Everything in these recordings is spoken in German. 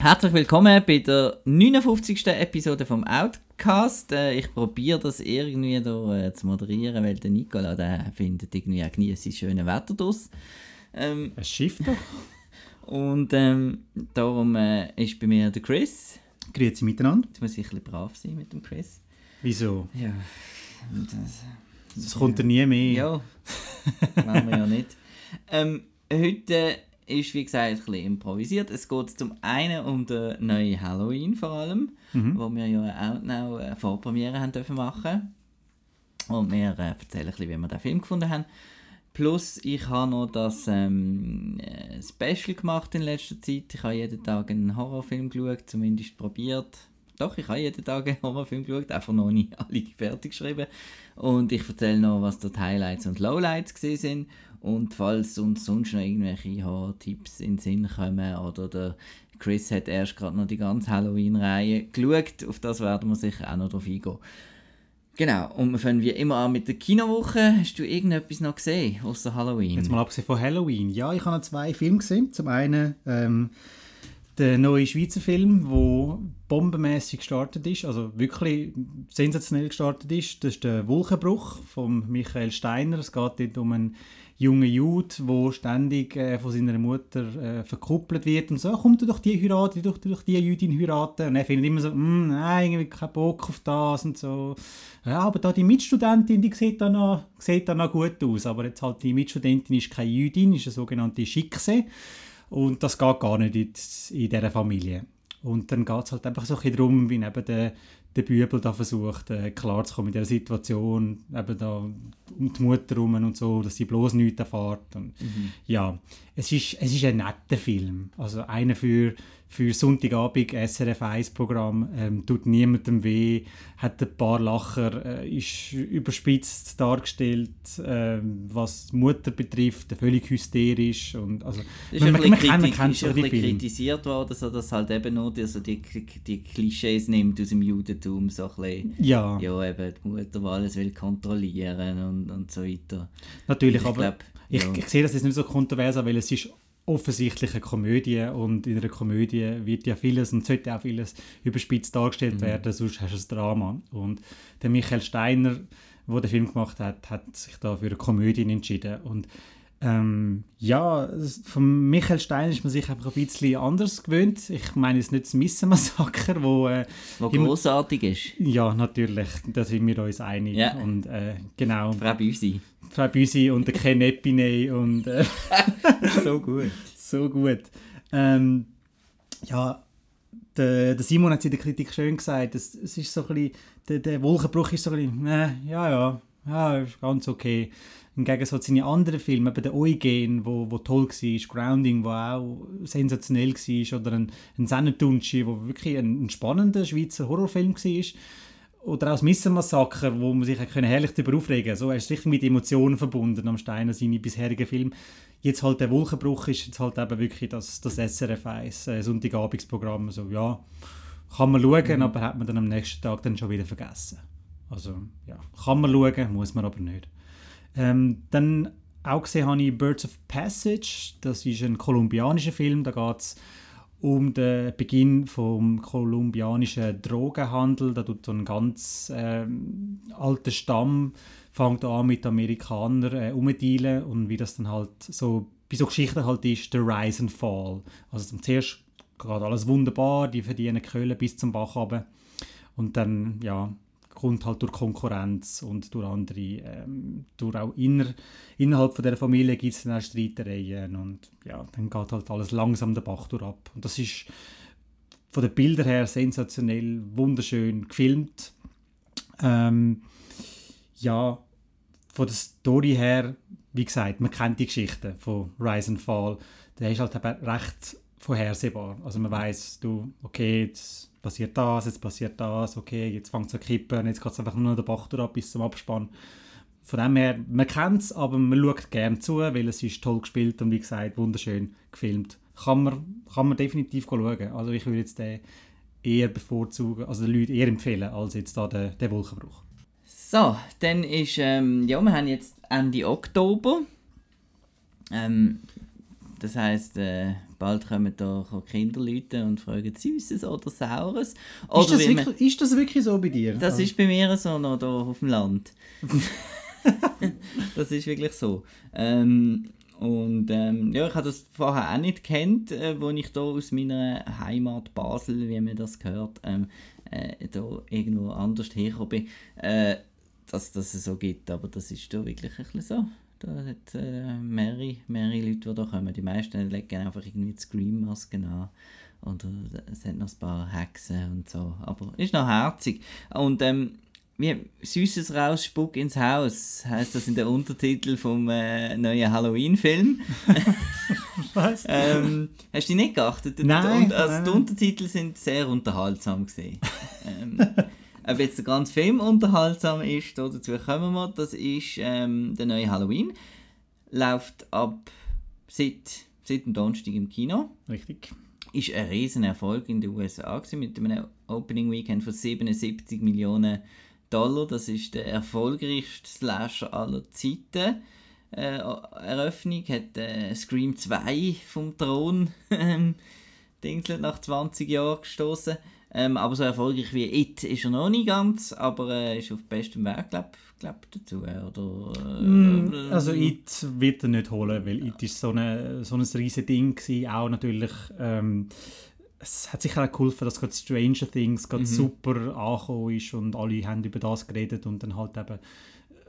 Herzlich willkommen bei der 59. Episode vom Outcast. Äh, ich probiere das irgendwie da, äh, zu moderieren, weil der Nicola der findet irgendwie auch genießt das schöne Wetter draus. Ähm, es schifft doch. Und ähm, darum äh, ist bei mir der Chris. Grüezi miteinander. Jetzt muss ich ein bisschen brav sein mit dem Chris. Wieso? Ja. Das, das kommt ja nie mehr. Ja, machen wir ja nicht. Ähm, heute ist wie gesagt ein bisschen improvisiert. Es geht zum einen um den neuen Halloween vor allem, mhm. wo wir ja auch noch eine Vorpremiere haben dürfen machen. Und wir äh, erzählen ein bisschen, wie wir den Film gefunden haben. Plus, ich habe noch das ähm, äh, Special gemacht in letzter Zeit. Ich habe jeden Tag einen Horrorfilm geschaut, zumindest probiert. Doch, ich habe jeden Tag einen Horrorfilm geschaut, einfach noch nicht alle fertig geschrieben. Und ich erzähle noch, was dort Highlights und Lowlights gesehen sind. Und falls uns sonst noch irgendwelche Horror-Tipps in den Sinn kommen oder der Chris hat erst gerade noch die ganze Halloween-Reihe geschaut, auf das werden wir sicher auch noch drauf eingehen. Genau, und wir fangen wie immer an mit der Kinowoche. Hast du irgendetwas noch gesehen, außer Halloween? Jetzt mal abgesehen von Halloween. Ja, ich habe zwei Filme gesehen. Zum einen ähm, der neue Schweizer Film, der bombenmäßig gestartet ist, also wirklich sensationell gestartet ist. Das ist der Wolkenbruch von Michael Steiner. Es geht dort um einen jungen Jude, der ständig äh, von seiner Mutter äh, verkuppelt wird und so, kommt er doch die heiraten, doch durch die Jüdin heiraten. Und er findet immer so, mm, nein, irgendwie keinen Bock auf das und so. Ja, aber da die Mitstudentin, die sieht da noch, sieht da noch gut aus. Aber jetzt halt die Mitstudentin ist keine Jüdin, ist eine sogenannte Schickse. Und das geht gar nicht in, in dieser Familie. Und dann geht es halt einfach so ein bisschen darum, wie neben der der Bübel da versucht, äh, klarzukommen in dieser Situation, eben da um die Mutter herum und so, dass sie bloß nichts erfährt. Und, mhm. Ja, es ist, es ist ein netter Film. Also einer für, für Sonntagabend SRF 1 Programm, ähm, tut niemandem weh, hat ein paar Lacher, äh, ist überspitzt dargestellt, äh, was die Mutter betrifft, völlig hysterisch. Und, also, ist man, man, man, kann, man kennt ist ein bisschen kritisiert worden, so, dass halt eben nur die, also die, die Klischees nimmt aus dem Judentum, so ein bisschen, ja. ja, eben die Mutter, die alles will kontrollieren und, und so weiter. Natürlich, ich aber glaub, ich, ja. ich, sehe das jetzt nicht so kontrovers, weil es ist offensichtlich eine Komödie und in einer Komödie wird ja vieles und sollte auch vieles überspitzt dargestellt mhm. werden, sonst hast du ein Drama. Und der Michael Steiner, der den Film gemacht hat, hat sich da für eine Komödie entschieden und ähm, ja, von Michael Stein ist man sich einfach ein bisschen anders gewöhnt. Ich meine jetzt nicht das Missenmassaker, wo, äh, wo großartig ist. Ja, natürlich, da sind wir uns einig. Ja. Und, äh, genau. Frau Büsi. Frau Büsi und der Ken Epiney und äh, so gut. So gut. Ähm, ja, der, der, Simon hat es in der Kritik schön gesagt, es, es ist so ein bisschen, der, der Wolkenbruch ist so ein bisschen, äh, ja, ja, ja, ist ganz okay. Im Gegensatz zu seinen anderen Filmen, eben der Eugen, wo, wo toll war, Grounding, wo auch sensationell war, oder ein, ein Sennetunci, wo wirklich ein, ein spannender Schweizer Horrorfilm war. Oder auch das Missenmassaker, wo man sich herrlich darüber aufregen. So, er ist richtig mit Emotionen verbunden am Steiner, seine bisherigen Filme. Jetzt halt der Wolkenbruch ist jetzt halt eben wirklich das, das SRF 1, äh, Sonntagabendsprogramm. So, ja, kann man schauen, mhm. aber hat man dann am nächsten Tag dann schon wieder vergessen. Also, ja, kann man schauen, muss man aber nicht. Ähm, dann auch gesehen habe ich Birds of Passage. Das ist ein kolumbianischer Film. Da geht es um den Beginn vom kolumbianischen Drogenhandel. Da tut so ein ganz äh, alter Stamm fängt an mit Amerikanern äh, umzudealen und wie das dann halt so bei so Geschichten halt ist, der Rise and Fall. Also zuerst geht alles wunderbar, die verdienen Köhle bis zum Bach runter. Und dann, ja, kommt halt durch Konkurrenz und durch andere, ähm, durch auch inner, innerhalb von der Familie gibt es dann auch Streitereien und ja, dann geht halt alles langsam der Bach durch ab. Und das ist von den Bildern her sensationell, wunderschön gefilmt. Ähm, ja, von der Story her, wie gesagt, man kennt die Geschichte von Rise and Fall. Der ist halt recht vorhersehbar. Also man weiß, du, okay, jetzt passiert das, jetzt passiert das, okay, jetzt fängt es an kippen, jetzt geht es einfach nur noch den Bach ab bis zum Abspann. Von dem her, man kennt es, aber man schaut gerne zu, weil es ist toll gespielt und wie gesagt, wunderschön gefilmt. Kann man, kann man definitiv schauen. Also ich würde jetzt den eher bevorzugen, also den Leuten eher empfehlen, als jetzt da den, den Wolkenbruch. So, dann ist, ähm, ja, wir haben jetzt Ende Oktober. Ähm, das heisst, äh, bald kommen da Kinderleute und fragen Süßes oder Saures. Oder ist, das wie man- wirklich, ist das wirklich so bei dir? das Also- ist bei mir so noch da auf dem Land. das ist wirklich so. Ähm, und ähm, ja, ich habe das vorher auch nicht kennt, äh, wo ich da aus meiner Heimat Basel, wie man das gehört, ähm, äh, da irgendwo anders hergekommen bin, äh, dass dass es so gibt. Aber das ist da wirklich ein bisschen so. Da hat äh, mehrere, mehrere Leute, die da kommen. Die meisten legen einfach irgendwie die Scream-Masken an. Und äh, es hat noch ein paar Hexen und so. Aber ist noch herzig. Und ähm, wie Süßes raus, Spuck ins Haus, heißt das in der Untertitel vom äh, neuen Halloween-Film. Was? ähm, hast du die nicht geachtet? Nein, Und, also nein, die. Untertitel sind sehr unterhaltsam gesehen. ähm, ob jetzt der ganze Film unterhaltsam ist, da dazu kommen wir. Das ist ähm, der neue Halloween. Läuft ab seit, seit dem Donnerstag im Kino. Richtig. Ist ein riesen Erfolg in den USA gewesen, mit einem Opening Weekend von 77 Millionen Dollar. Das ist der erfolgreichste Slasher aller Zeiten. Äh, Eröffnung hat äh, Scream 2 vom Thron ähm, Dingselt nach 20 Jahren gestoßen. Ähm, aber so erfolgreich wie It ist er noch nicht ganz, aber äh, ist auf bestem Weg, glaube glaub, dazu. äh, Oder, äh, Mm, Also It wird er nicht holen, weil It ist so, eine, so ein riesiges Ding gewesen. Auch natürlich, ähm, es hat sicher auch geholfen, dass gerade Stranger Things gerade super angekommen ist und alle haben über das geredet und dann halt eben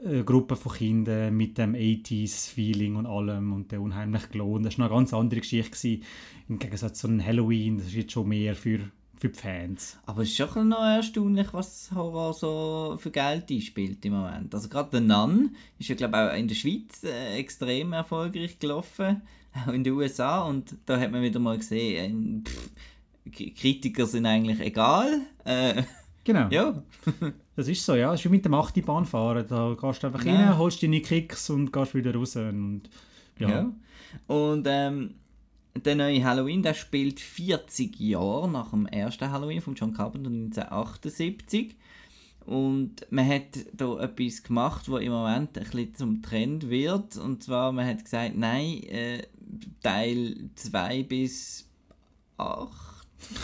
eine Gruppe von Kindern mit dem 80s-Feeling und allem und der unheimlich gelohnt. Das war noch eine ganz andere Geschichte gewesen. im Gegensatz zu einem Halloween, das ist jetzt schon mehr für, für die Fans. Aber es ist schon noch erstaunlich, was Horror so für Geld einspielt im Moment. Also gerade The Nun ist ja glaube auch in der Schweiz äh, extrem erfolgreich gelaufen, auch in den USA und da hat man wieder mal gesehen, äh, pff, Kritiker sind eigentlich egal. Äh, Genau. ja, Das ist so, ja. Das ist wie mit dem 8. fahren. Da gehst du einfach Ja. rein, holst deine Kicks und gehst wieder raus. Und, ja. Ja. Und ähm, der neue Halloween, der spielt 40 Jahre nach dem ersten Halloween von John Carpenter 1978. Und man hat da etwas gemacht, was im Moment ein bisschen zum Trend wird. Und zwar, man hat gesagt, nein, äh, Teil 2 bis 8,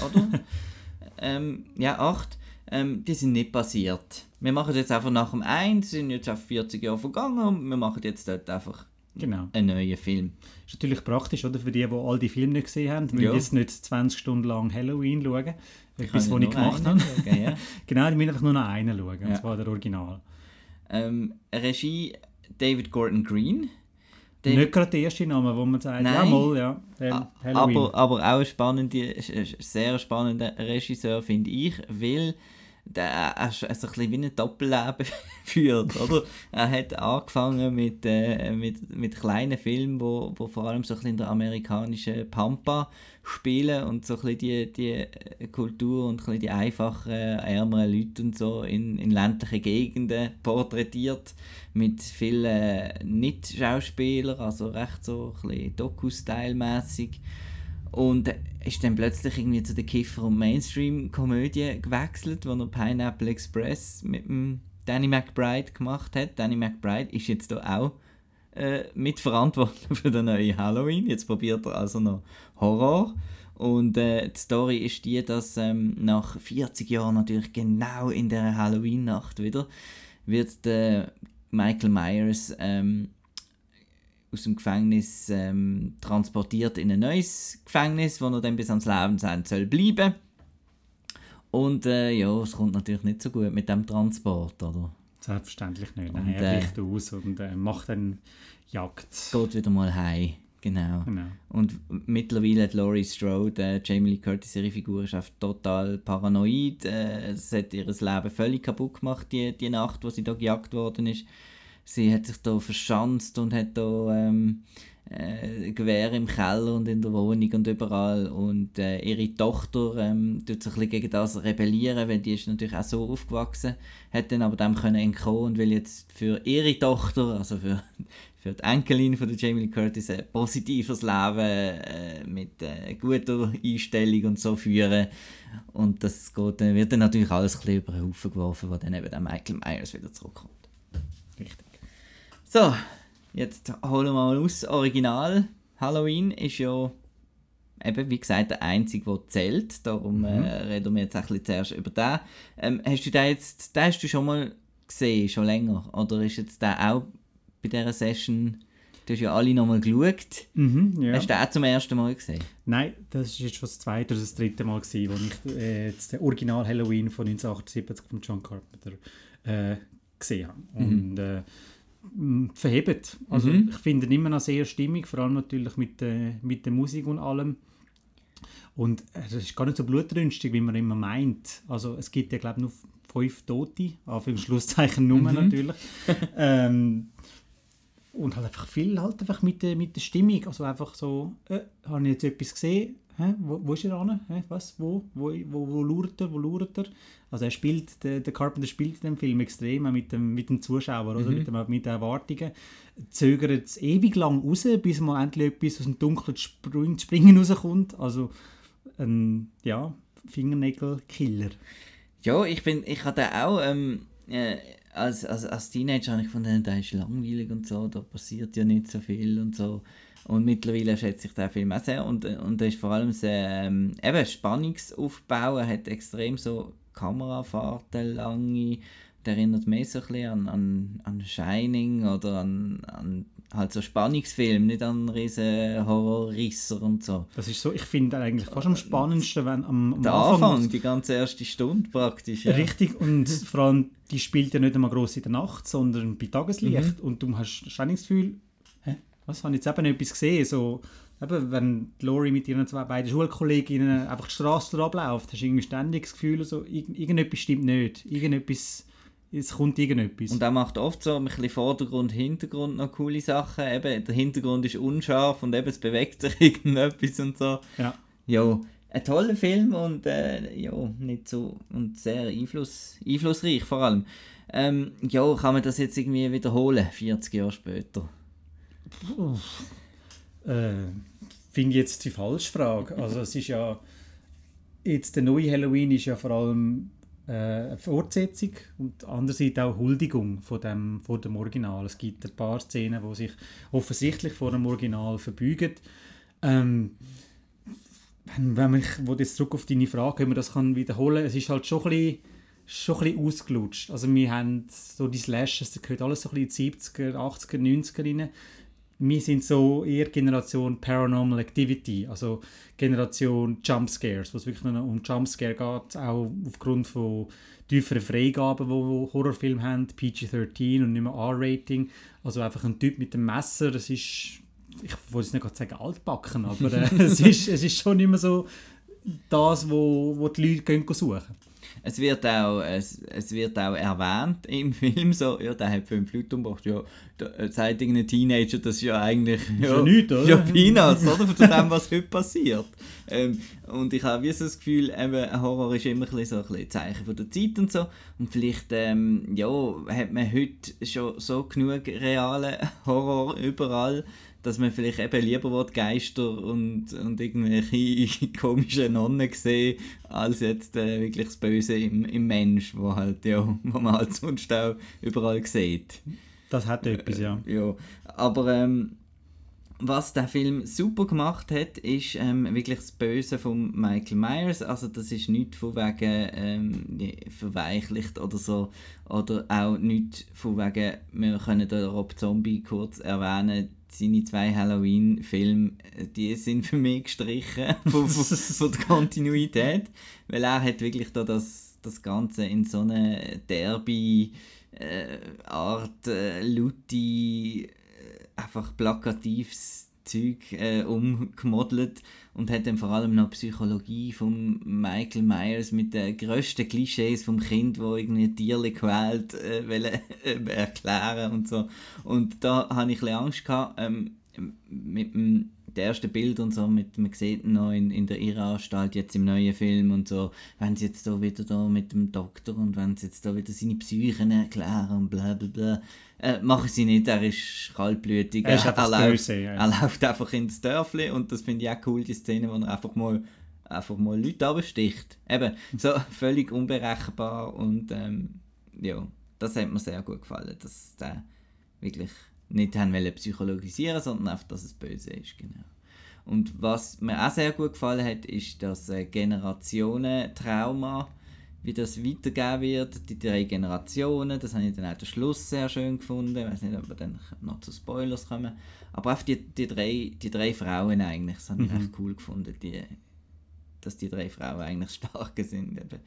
oder? ähm, ja, 8, ähm, die sind nicht passiert. Wir machen jetzt einfach nach dem 1, sind jetzt auf 40 Jahre vergangen und wir machen jetzt dort einfach Genau. einen neuen Film. Ist natürlich praktisch, oder? Für die, die all die Filme nicht gesehen haben. Die müssen Ja. jetzt nicht 20 Stunden lang Halloween schauen. Etwas, was ich gemacht habe. schauen, ja. genau, die müssen einfach nur noch einen schauen. Ja. Und zwar der Original. ähm, Regie David Gordon Green. David, Nicht gerade der erste Name, wo man sagt, Nein. ja, mal, ja. Halloween. aber, aber auch ein spannender, sehr spannender Regisseur, finde ich, weil der er so ein bisschen wie ein Doppelleben führt, oder? Er hat angefangen mit, äh, mit, mit kleinen Filmen, wo, wo vor allem so ein bisschen in der amerikanischen Pampa spielen und so ein bisschen die, die äh, Kultur und ein bisschen die einfachen, ärmeren Leute und so in, in ländlichen Gegenden porträtiert mit vielen Nicht-Schauspielern, also recht so ein bisschen Doku-Style-mässig. Und ist dann plötzlich irgendwie zu der Kiffer- und Mainstream-Komödie gewechselt, wo er Pineapple Express mit dem Danny McBride gemacht hat. Danny McBride ist jetzt da auch äh, mitverantwortlich für den neuen Halloween. Jetzt probiert er also noch Horror. Und äh, die Story ist die, dass ähm, nach 40 Jahren natürlich genau in der Halloween-Nacht wieder wird der Michael Myers ähm, aus dem Gefängnis ähm, transportiert in ein neues Gefängnis, wo er dann bis ans Lebensende soll bleiben. Und äh, ja, es kommt natürlich nicht so gut mit dem Transport, oder? Selbstverständlich nicht. Und, Nein, er äh, bricht aus und äh, macht dann Jagd. Geht wieder mal heim, genau. Genau. Und mittlerweile hat Laurie Strode, äh, Jamie Lee Curtis, ihre Figur, ist total paranoid. Äh, es hat ihr Leben völlig kaputt gemacht, die, die Nacht, wo sie da gejagt worden ist. Sie hat sich da verschanzt und hat da ähm, äh, Gewehr im Keller und in der Wohnung und überall. Und äh, ihre Tochter ähm, tut sich ein gegen das rebellieren, weil die ist natürlich auch so aufgewachsen, hat dann aber dem können entkommen und will jetzt für ihre Tochter, also für, für die Enkelin von der Jamie Lee Curtis, ein positives Leben äh, mit äh, guter Einstellung und so führen. Und das geht, wird dann natürlich alles ein bisschen über den Haufen geworfen, wo dann eben der Michael Myers wieder zurückkommt. So, jetzt holen wir mal aus Original Halloween ist ja eben, wie gesagt, der einzige, der zählt. Darum mhm. äh, reden wir jetzt ein bisschen zuerst über den. Ähm, hast du den jetzt, den hast du schon mal gesehen, schon länger? Oder ist jetzt der auch bei dieser Session, du hast ja alle nochmal geschaut. Mhm, ja. Hast du den auch zum ersten Mal gesehen? Nein, das ist jetzt schon das zweite oder das dritte Mal gewesen, wo ich äh, den Original Halloween von 1978 von John Carpenter äh, gesehen habe. Mhm. Und äh, verhebt. Also mhm. ich finde ihn immer noch sehr stimmig, vor allem natürlich mit, äh, mit der Musik und allem. Und es ist gar nicht so blutrünstig, wie man immer meint. Also es gibt ja, glaube ich, nur fünf Tote, auf im Schlusszeichen Nummer mhm. natürlich. ähm, und halt einfach viel halt einfach mit der, mit der Stimmung. Also einfach so, äh, habe ich jetzt etwas gesehen? Hä? Wo, wo ist er an? Hä? Was? Wo? Wo, wo, wo lauert er? Wo lauert er? Also er spielt, der, der Carpenter spielt in dem Film extrem mit dem, mit dem Zuschauer, mhm. oder? Mit, dem, mit den Erwartungen. Zögert es ewig lang raus, bis mal endlich etwas aus dem dunklen Springen rauskommt. Also ein ja, Fingernägel-Killer. Ja, ich bin, ich hatte auch ähm, äh, als, als, als Teenager habe ich gefunden, der ist langweilig und so, da passiert ja nicht so viel und so. Und mittlerweile schätze ich den Film auch sehr und, und er ist vor allem sehr, ähm, eben Spannungsaufbau, er hat extrem so Kamerafahrten, lange, der erinnert mich so ein bisschen an, an, an Shining oder an, an halt so Spannungsfilm, nicht an riesen Horrorrisser und so. Das ist so, ich finde eigentlich fast am spannendsten, wenn am, am Der Anfang, Anfang die ganze erste Stunde praktisch. Ja. Richtig, und vor allem, die spielt ja nicht einmal gross in der Nacht, sondern bei Tageslicht mhm. und du hast das Gefühl, was, habe ich jetzt eben etwas gesehen, so, eben, wenn Lori mit ihren zwei beiden Schulkolleginnen einfach die Straße abläuft, hast du irgendwie ständig das Gefühl, so, irgendetwas stimmt nicht, irgendetwas es kommt irgendetwas. Und er macht oft so ein bisschen Vordergrund, Hintergrund noch coole Sachen. Eben, der Hintergrund ist unscharf und eben es bewegt sich irgendetwas und so. Ja. Jo, ein toller Film und äh, jo, nicht so und sehr Einfluss, einflussreich vor allem. Ähm, ja, kann man das jetzt irgendwie wiederholen, 40 Jahre später? Äh, Finde jetzt die falsche Frage. Also es ist ja jetzt der neue Halloween ist ja vor allem äh, eine Fortsetzung und andererseits auch Huldigung von dem, von dem Original. Es gibt ein paar Szenen, die sich offensichtlich vor dem Original verbeugen. Ähm, wenn, wenn ich wo jetzt zurück auf deine Frage, wenn man das kann wiederholen, es ist halt schon ein bisschen, schon ein bisschen ausgelutscht. Also wir haben so die Slashes, da gehört alles so ein bisschen in die 70er, 80er, 90er rein wir sind so eher Generation Paranormal Activity, also Generation Jumpscares, wo es wirklich nur um Jumpscare geht, auch aufgrund von tieferen Freigaben, die Horrorfilme haben, PG-13 und nicht mehr R-Rating. Also einfach ein Typ mit dem Messer, das ist, ich wollte es nicht gerade sagen altbacken, aber äh, es, ist, es ist schon immer so das, wo, wo die Leute gehen suchen es wird auch, es, es wird auch erwähnt im Film, so, ja, der hat fünf Leute umgebracht, ja, da sagt irgendein Teenager, das ist ja eigentlich ja, ja, nichts, oder? ja Peanuts, oder, von dem, was heute passiert. Ähm, und ich habe wie so das Gefühl, eben, Horror ist immer ein so ein Zeichen von der Zeit und so, und vielleicht, ähm, ja, hat man heute schon so genug realen Horror überall, dass man vielleicht eben lieber will, Geister und, und irgendwelche komischen Nonnen sehen, als jetzt äh, wirklich das Böse im, im Mensch, wo, halt, ja, wo man halt sonst auch überall sieht. Das hat etwas, ja. Äh, ja. Aber ähm, was der Film super gemacht hat, ist ähm, wirklich das Böse von Michael Myers. Also das ist nicht von wegen ähm, verweichlicht oder so. Oder auch nicht von wegen, wir können den Rob Zombie kurz erwähnen, seine zwei Halloween-Filme, die sind für mich gestrichen von, von, von, der Kontinuität, weil er hat wirklich da das, das Ganze in so eine derby äh, Art, äh, laute, äh, einfach plakatives Zeug äh, umgemodelt und hat dann vor allem noch Psychologie von Michael Myers mit den grössten Klischees vom Kind, wo irgendwie Tiere quält, äh, wollen, äh, erklären und so. Und da hatte ich ein bisschen Angst gehabt, ähm, mit dem ersten Bilder und so, mit, man sieht noch in, in der Irrenanstalt jetzt im neuen Film und so, wenn sie jetzt da wieder da mit dem Doktor und wenn sie jetzt da wieder seine Psychen erklären und bla bla bla, äh, machen sie nicht, er ist kaltblütig, er, ist er, läuft, böse, ja. er läuft einfach ins Dörfli und das finde ich auch cool, die Szene, wo er einfach mal einfach mal Leute absticht. Eben, so völlig unberechenbar und ähm, ja, das hat mir sehr gut gefallen, dass der wirklich nicht haben wollen psychologisieren, sondern einfach, dass es böse ist, genau. Und was mir auch sehr gut gefallen hat, ist das äh, Generationen-Trauma, wie das weitergehen wird, die drei Generationen, das habe ich dann auch den Schluss sehr schön gefunden, ich weiß nicht, ob wir dann noch zu Spoilers kommen, aber auch die, die, drei, die drei Frauen eigentlich, das habe ich mhm. echt cool gefunden, die, dass die drei Frauen eigentlich stark sind eben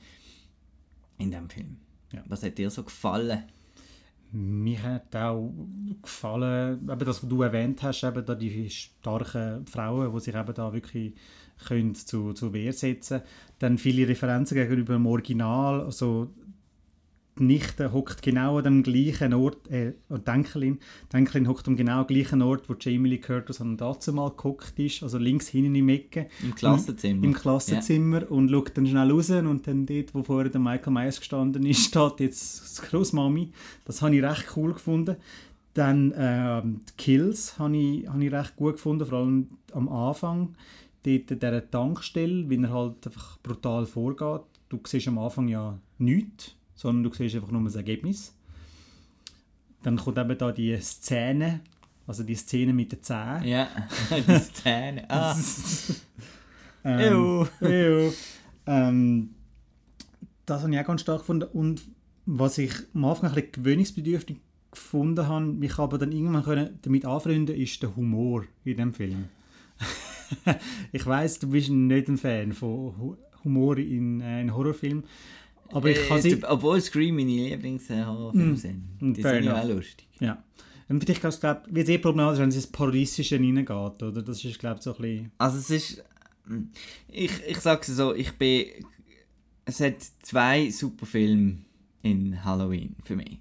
in dem Film. Ja. Was hat dir so gefallen? Mir hat auch gefallen, eben das, was du erwähnt hast, eben da die starken Frauen, die sich eben da wirklich können zu, zu Wehr setzen Dann viele Referenzen gegenüber dem Original, also die Nichte hockt genau an dem gleichen Ort, äh, Denkelin, Denkelin hockt am genau gleichen Ort, wo Jamie Lee Curtis an dazu mal gehockt ist, also links hinten im Ecke. Im Klassenzimmer. Im Klassenzimmer yeah. und schaut dann schnell raus und dann dort, wo vorher der Michael Myers gestanden ist, steht jetzt das Großmami. Das habe ich recht cool gefunden. Dann äh, die Kills habe ich, habe ich recht gut gefunden, vor allem am Anfang. Dort an dieser Tankstelle, wie er halt einfach brutal vorgeht. Du siehst am Anfang ja nichts sondern du siehst einfach nur das Ergebnis. Dann kommt eben da die Szene, also die Szene mit den Zähnen. Ja, die Szene. Ah. ähm, ew. ähm, das habe ich auch ganz stark gefunden. Und was ich am Anfang ein bisschen gewöhnungsbedürftig gefunden habe, mich aber dann irgendwann können damit anfreunden, ist der Humor in dem Film. ich weiß, du bist nicht ein Fan von Humor in, äh, in Horrorfilmen, aber ich kann sie... Äh, obwohl Scream meine Lieblingshorrorfilme mm. sind. Mm, die sind ja auch lustig. Ja. Und vielleicht ich glaube, wird es eh problematisch, wenn es ins Parodistische reingeht, oder? Das ist, glaube ich, so ein bisschen... Also es ist... Hm, ich, ich sage es so, ich bin... Es hat zwei super Filme in Halloween für mich.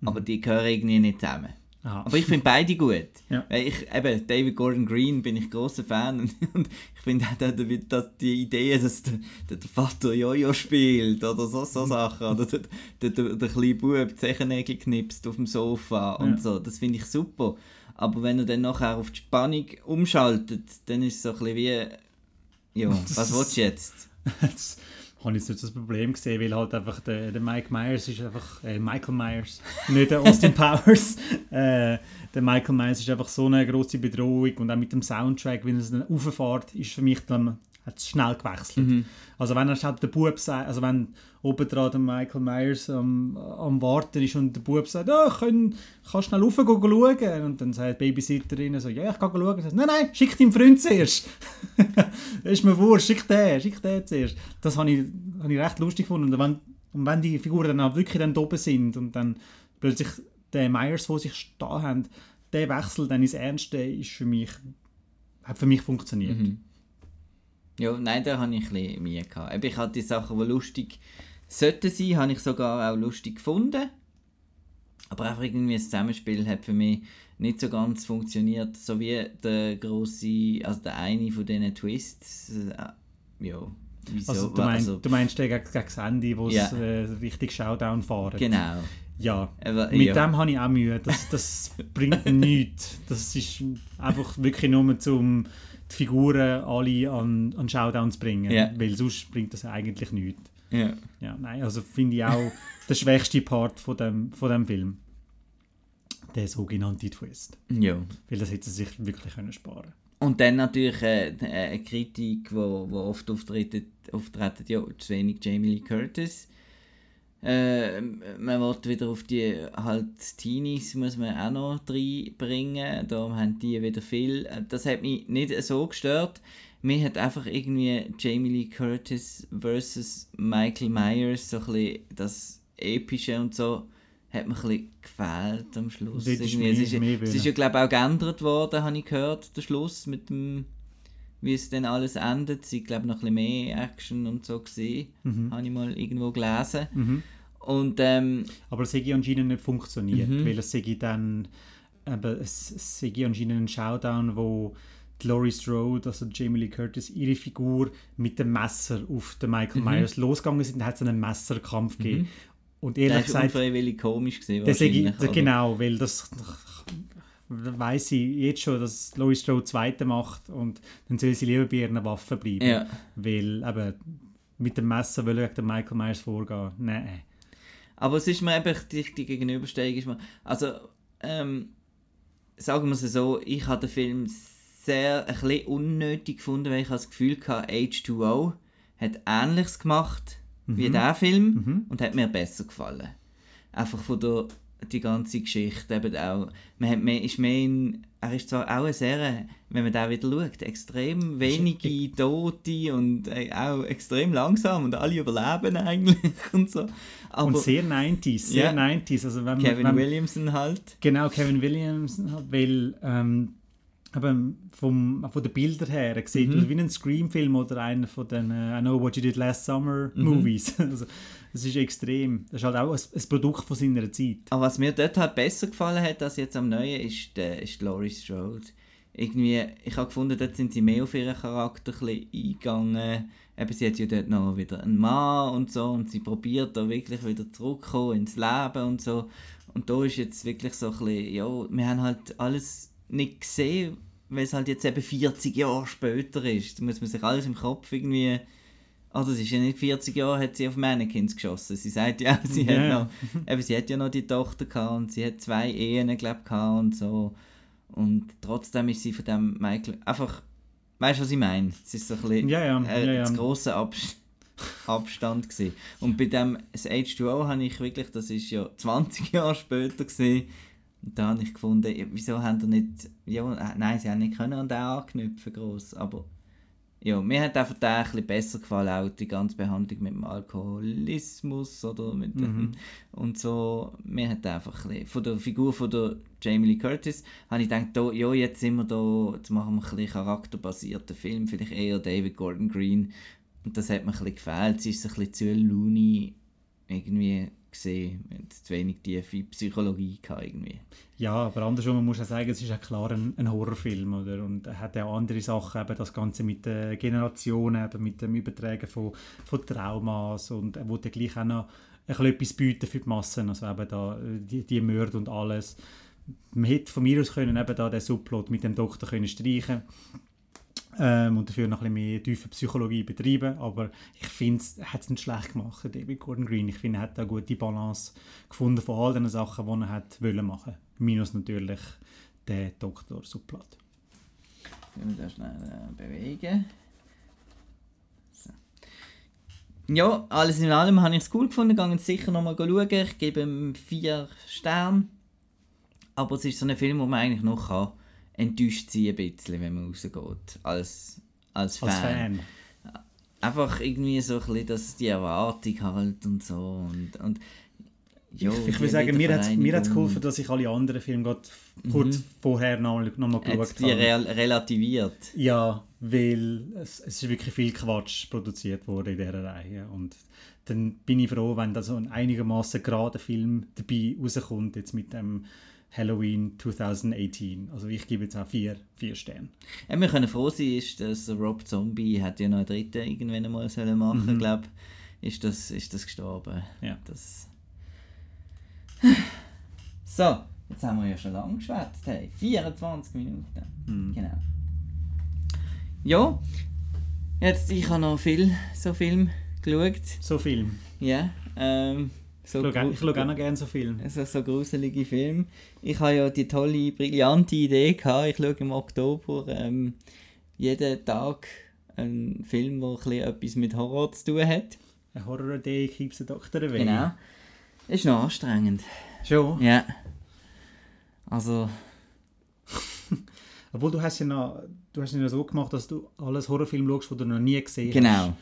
Mhm. Aber die gehören irgendwie nicht zusammen. Aha. Aber ich finde beide gut. Ja. Weil ich, eben, David Gordon Green bin ich großer Fan und, und ich finde auch dass, dass die Idee, dass der, der Vater Jojo spielt oder so, so Sachen oder der, der, der, der kleine Bub die Zechennägel knipst auf dem Sofa und ja. so, das finde ich super. Aber wenn er dann nachher auf die Spannung umschaltet, dann ist es so ein bisschen wie, ja, was willst du jetzt? Habe ich nicht das Problem gesehen, weil halt einfach der, der Mike Myers ist einfach, äh, Michael Myers, nicht der Austin Powers, äh, der Michael Myers ist einfach so eine große Bedrohung und auch mit dem Soundtrack, wenn es dann rauffährt, ist für mich dann hat es schnell gewechselt. Mhm. Also wenn er halt der Bub sagt, also wenn oben dran der Michael Myers am, am Warten ist und der Bub sagt, oh, kann, kannst schnell rauf schauen und dann sagt die Babysitterin so, ja, ich kann schauen. Sagt, nein, nein, schick deinen Freund zuerst. ist mir wurscht, schick den, schick den zuerst. Das habe ich, hab ich recht lustig gefunden. Und wenn, und wenn die Figuren dann auch wirklich dann oben sind und dann plötzlich der Myers vor sich stehen haben, der Wechsel dann ins Ernste ist für mich, hat für mich funktioniert. Mhm. Ja, nein, da habe ich ein bisschen Mühe gehabt. Ich hatte die Sachen, die lustig sollten sein, habe ich sogar auch lustig gefunden. Aber einfach irgendwie das Zusammenspiel hat für mich nicht so ganz funktioniert. So wie der große, also der eine von diesen Twists. Äh, ja, wieso? Also du, meinst, also, du meinst den gegen, gegen das Ende, wo ja. es äh, richtig Showdown fahren. Genau. Ja, Aber, mit ja. dem habe ich auch Mühe. Das, das bringt nichts. Das ist einfach wirklich nur zum die Figuren alle an, an Showdowns bringen, yeah. weil sonst bringt das eigentlich nichts. Yeah. Ja, nein, also finde ich auch der schwächste Part von dem, von dem Film. Der sogenannte Twist. Ja. Weil das hätte sie sich wirklich können sparen Und dann natürlich äh, eine Kritik, die wo, wo oft auftreten, auftreten, ja, zu wenig Jamie Lee Curtis äh, man will wieder auf die halt Teenies muss man auch noch reinbringen. Da haben die wieder viel. Äh, das hat mich nicht so gestört. Mir hat einfach irgendwie Jamie Lee Curtis versus Michael Myers so ein bisschen das Epische und so hat mir ein bisschen gefehlt am Schluss. Ist es, ist, es ist ja glaube ich auch geändert worden, habe ich gehört, der Schluss mit dem wie es dann alles endet. Sie glaube noch ein bisschen mehr Action und so gesehen, mhm. habe ich mal irgendwo gelesen. Mhm. Und, ähm, Aber es hätte anscheinend nicht funktioniert, mhm. weil es dann eben, es, sei anscheinend ein Showdown, wo Laurie Strode, also Jamie Lee Curtis, ihre Figur mit dem Messer auf den Michael mhm. Myers losgegangen sind, dann hat es einen Messerkampf mhm. gegeben. Und ehrlich das gesagt, unfreiwillig komisch gesehen. Genau, weil das weiß sie jetzt schon, dass Laurie Strode Zweite macht und dann soll sie lieber bei ihren Waffen bleiben. Ja. Weil eben mit dem Messer will gegen Michael Myers vorgehen. Nein. Aber es ist mir eben die, die Gegenüberstellung. Ist mir, also, ähm, sagen wir es so, ich habe den Film sehr ein bisschen unnötig gefunden, weil ich das Gefühl hatte, H2O hat Ähnliches gemacht mhm. wie der Film mhm. und hat mir besser gefallen. Einfach von der die ganze Geschichte eben auch. Man hat mehr, ist mehr in, er ist zwar auch eine sehr, wenn man da wieder schaut, extrem wenige Tote und äh, auch extrem langsam und alle überleben eigentlich und so. Aber, und sehr 90s, sehr yeah. 90s. Also wenn Kevin man, wenn, Williamson halt. Genau, Kevin Williamson halt, weil ähm, aber vom, von den Bildern her sieht mhm. wie ein Scream-Film oder einer von den uh, I Know What You Did Last Summer mhm. Movies. also, das ist extrem. Das ist halt auch ein, ein, Produkt von seiner Zeit. Aber was mir dort halt besser gefallen hat als jetzt am Neuen, ist, der, ist Laurie Strode. Irgendwie, ich habe gefunden, dort sind sie mehr auf ihren Charakter ein eingegangen. Eben, sie hat ja dort noch wieder einen Mann und so und sie probiert da wirklich wieder zurückzukommen ins Leben und so. Und da ist jetzt wirklich so ein bisschen, ja, wir haben halt alles nicht gesehen, weil es halt jetzt eben 40 Jahre später ist. Da muss man sich alles im Kopf irgendwie... Also es ist ja nicht 40 Jahre, hat sie auf Mannequins geschossen. Sie sagt ja, sie, yeah. hat, noch, eben, sie hat ja noch die Tochter gehabt und sie hat zwei Ehen, glaube ich, und so. Und trotzdem ist sie von dem Michael einfach... Weißt du, was ich meine? Es ist so ein bisschen ja, ja. Äh, ja, ja. ein grosser Abstand. Abstand gewesen. Und bei dem das H2O habe ich wirklich, das ist ja 20 Jahre später gesehen, und da habe ich gefunden, wieso haben die nicht, ja, äh, nein, sie haben nicht können an den anknüpfen, gross, aber ja, mir hat einfach der ein bisschen besser gefallen, auch die ganze Behandlung mit dem Alkoholismus oder mit dem, mhm. und so, mir hat einfach ein bisschen, von der Figur von der Jamie Lee Curtis, habe ich gedacht, da, ja, jetzt sind wir da, jetzt machen wir ein bisschen charakterbasierten Film, vielleicht eher David Gordon Green, und das hat mir ein bisschen gefehlt, sie ist ein bisschen zu loony, irgendwie gesehen, zu wenig tiefe Psychologie gehabt irgendwie. Ja, aber andersrum, man muss ja sagen, es ist ja klar ein, ein, Horrorfilm, oder? Und er hat auch andere Sachen, eben das Ganze mit den Generationen, eben mit dem Übertragen von, von Traumas und er wollte gleich auch noch ein etwas bieten für die Massen, also eben da die, die Mörder und alles. Man hätte von mir aus können eben da den Subplot mit dem Doktor können streichen ähm, und dafür noch ein bisschen mehr tiefe Psychologie betreiben. Aber ich finde, er hat es nicht schlecht gemacht, David Gordon Green. Ich finde, er hat eine gute Balance gefunden von all den Sachen, die er hat wollen machen. Minus natürlich der Doktor Subplot. Ich will das schnell äh, bewegen. Ja, alles in allem habe ich es cool gefunden. Gehe sicher nochmal schauen. Ich gebe ihm vier Sterne. Aber es ist so ein Film, wo man eigentlich noch kann enttäuscht sein ein bisschen, wenn man rausgeht, als, als Fan. Als Fan. Einfach irgendwie so ein bisschen dass die Erwartung halt und so und, und Jo, ich, ich will sagen, mir hat es geholfen, dass ich alle anderen Filme gerade kurz mhm. vorher noch, noch mal geschaut habe. Die re relativiert? Ja, weil es, es ist wirklich viel Quatsch produziert worden in dieser Reihe. Und dann bin ich froh, wenn da so ein einigermaßen gerader Film dabei rauskommt, jetzt mit dem Halloween 2018. Also ich gebe jetzt auch vier, vier Sterne. Ja, wir können froh sein, ist, dass Rob Zombie hat ja noch einen dritten irgendwann einmal sollen machen, mhm. glaube ist das, ist das gestorben. Ja. Das... So, jetzt haben wir ja schon lange geschwätzt. Hey. 24 Minuten. Mhm. Genau. Ja, jetzt, ich habe noch viel, so Film geschaut. So Film? Ja. Ähm, so ich schaue auch noch gerne so Filme. Also so gruselige Filme. Ich habe ja die tolle, brillante Idee gehabt. Ich schaue im Oktober ähm, jeden Tag einen Film, der etwas mit Horror zu tun hat. Ein Horror-Day keeps the Doctor away. Genau. Ist noch anstrengend. Schon? Ja. Also... Obwohl du hast ja noch, du hast ja so gemacht, dass du alles Horrorfilme schaust, die du noch nie gesehen genau. hast.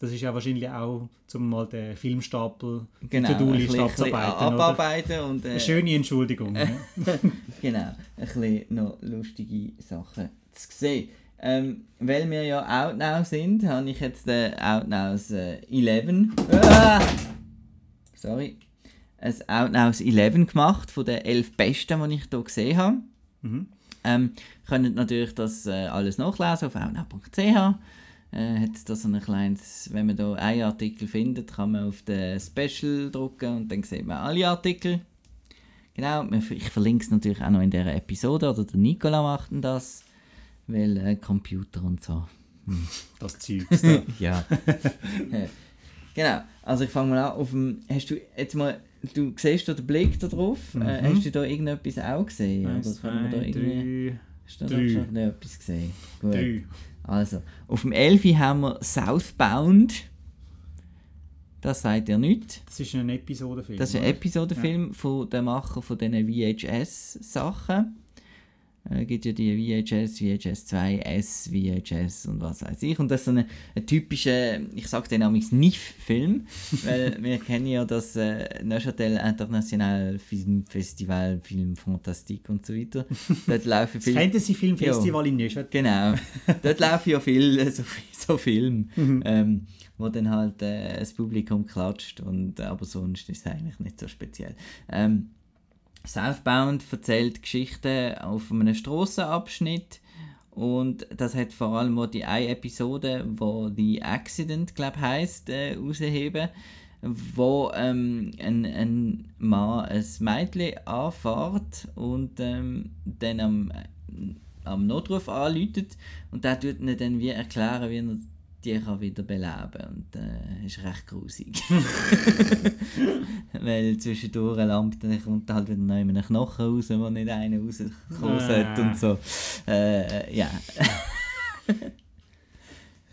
Das ist ja wahrscheinlich auch, um mal den Filmstapel, genau, die To-Do-Liste abzuarbeiten. abarbeiten und, äh, Eine schöne Entschuldigung. genau, ein bisschen noch lustige Sachen zu sehen. Ähm, weil wir ja Outnow sind, habe ich jetzt den Outnows äh, 11. Ah! Sorry. Ein Outnows 11 gemacht, von den 11 besten, die ich hier gesehen habe. Mhm. Ähm, könnt natürlich das äh, alles nachlesen auf outnow.ch äh, hat da so ein kleines, wenn man da einen Artikel findet, kann man auf den Special drücken und dann sieht man alle Artikel. Genau, ich verlinke es natürlich auch noch in dieser Episode, oder der Nicola macht das, weil äh, Computer und so. Hm. Das Zeug. ja. Genau, also ich fange mal an. Auf dem, hast du jetzt mal, du siehst da den Blick da drauf? Mhm. Äh, hast du da irgendetwas auch gesehen? Eins, Oder können wir da irgendwie... drei, Hast du da schon etwas gesehen? Gut. drei. Also, auf dem Elfi haben wir Southbound. Das sagt ihr nicht. Das ist ein Episodenfilm. Das ist ein? Episodenfilm von den Macher von diesen VHS-Sachen. Es gibt ja die VHS, VHS 2S, VHS und was weiß ich. Und das ist so ein, typischer, ich sage den namens NIF-Film, weil wir kennen ja das äh, Neuchâtel International Film Festival, Film Fantastique und so weiter. Dort laufen Das viele Fantasy-Filmfestival in Neustadt. Genau. Dort laufen ja viele so, so Filme, ähm, wo dann halt äh, das Publikum klatscht. Und, äh, aber sonst ist es eigentlich nicht so speziell. Ähm, Southbound erzählt Geschichten auf einem Strassenabschnitt. Und das hat vor allem auch die eine Episode, wo die Accident, ich, heisst, äh, rausheben, wo ähm, ein, ein Mann ein Mädchen anfährt und ähm, dann am, am Notruf anläutet und der tut ihnen dann wie erklären, wie er die kann wieder beleben und äh, ist recht grusig. Weil zwischendurch lampt dann kommt halt wieder noch ein Knochen raus, wo nicht einer rauskommen Ah. sollte und so. Äh, ja.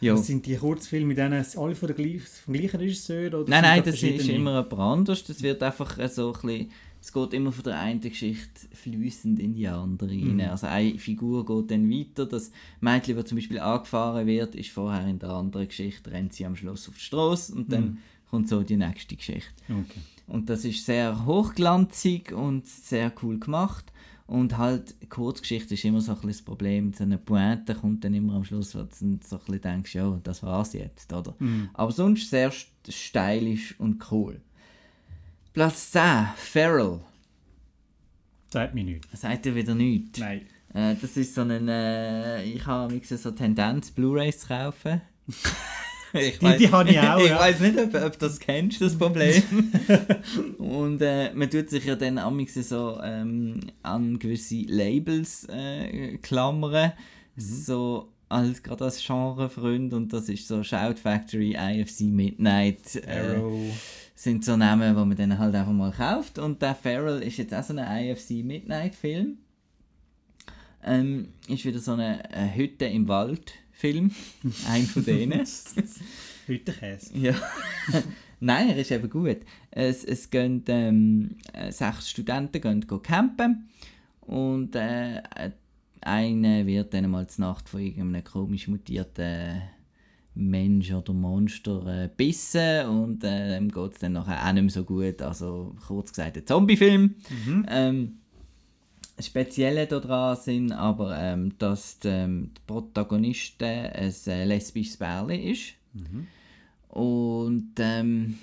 jo. Das sind die Kurzfilme mit denen alle von der vom gleichen Regisseur? Oder Nein, nein, das ist immer jemand anders. Das wird einfach äh, so ein bisschen, es geht immer von der einen Geschichte fließend in die andere Mhm. rein. Also eine Figur geht dann weiter. Das Mädchen, das zum Beispiel angefahren wird, ist vorher in der anderen Geschichte, rennt sie am Schluss auf die Straße und dann Mhm. kommt so die nächste Geschichte. Okay. Und das ist sehr hochglanzig und sehr cool gemacht. Und halt, Kurzgeschichte ist immer so ein bisschen das Problem. So eine Pointe kommt dann immer am Schluss, wo du so ein bisschen denkst, ja, das war's jetzt, oder? Mhm. Aber sonst sehr st- stylisch und cool. Platz 10, Feral. Sagt mir nichts. Sagt ihr wieder nichts? Nein. Äh, das ist so ein, äh, ich habe so Tendenz, Blu-Rays zu kaufen. ich Die- die habe ich auch, Ich ja. weiß nicht, ob, ob das kennst, das Problem. und äh, man tut sich ja dann amix so ähm, an gewisse Labels äh, klammern, Mhm. so als gerade als Genrefreund und das ist so Shout Factory, IFC Midnight, äh, Arrow. Sind so Namen, die man dann halt einfach mal kauft. Und der Feral ist jetzt auch so ein IFC Midnight-Film. Ähm, ist wieder so eine, eine Hütte im Wald-Film. Ein von denen. Heute Käse. ja. Nein, er ist eben gut. Es, es gehen, ähm, äh, sechs Studenten gehen, gehen campen und äh, einer wird dann mal zur Nacht von irgendeinem komisch mutierten Mensch oder Monster äh, bissen und äh, ihm geht es dann nachher auch nicht mehr so gut. Also kurz gesagt ein Zombiefilm. Mhm. Ähm, Spezielle daran sind aber, ähm, dass die, ähm, die Protagonistin ein äh, lesbisches Pärchen ist. Und, ähm,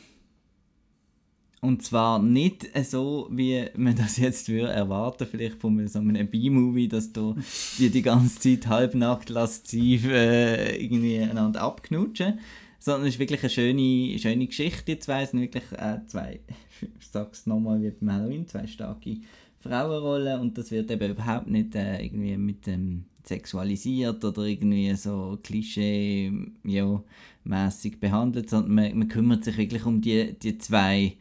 und zwar nicht so, wie man das jetzt würde erwarten, vielleicht von so einem B-Movie, dass da die die ganze Zeit halbnackt lasziv äh, irgendwie einander abknutschen. Sondern es ist wirklich eine schöne, schöne Geschichte. Zwei sind wirklich äh, zwei, ich sag's nochmal wie beim Halloween, zwei starke Frauenrollen und das wird eben überhaupt nicht äh, irgendwie mit dem sexualisiert oder irgendwie so klischee ja, behandelt, sondern man, man kümmert sich wirklich um die, die zwei,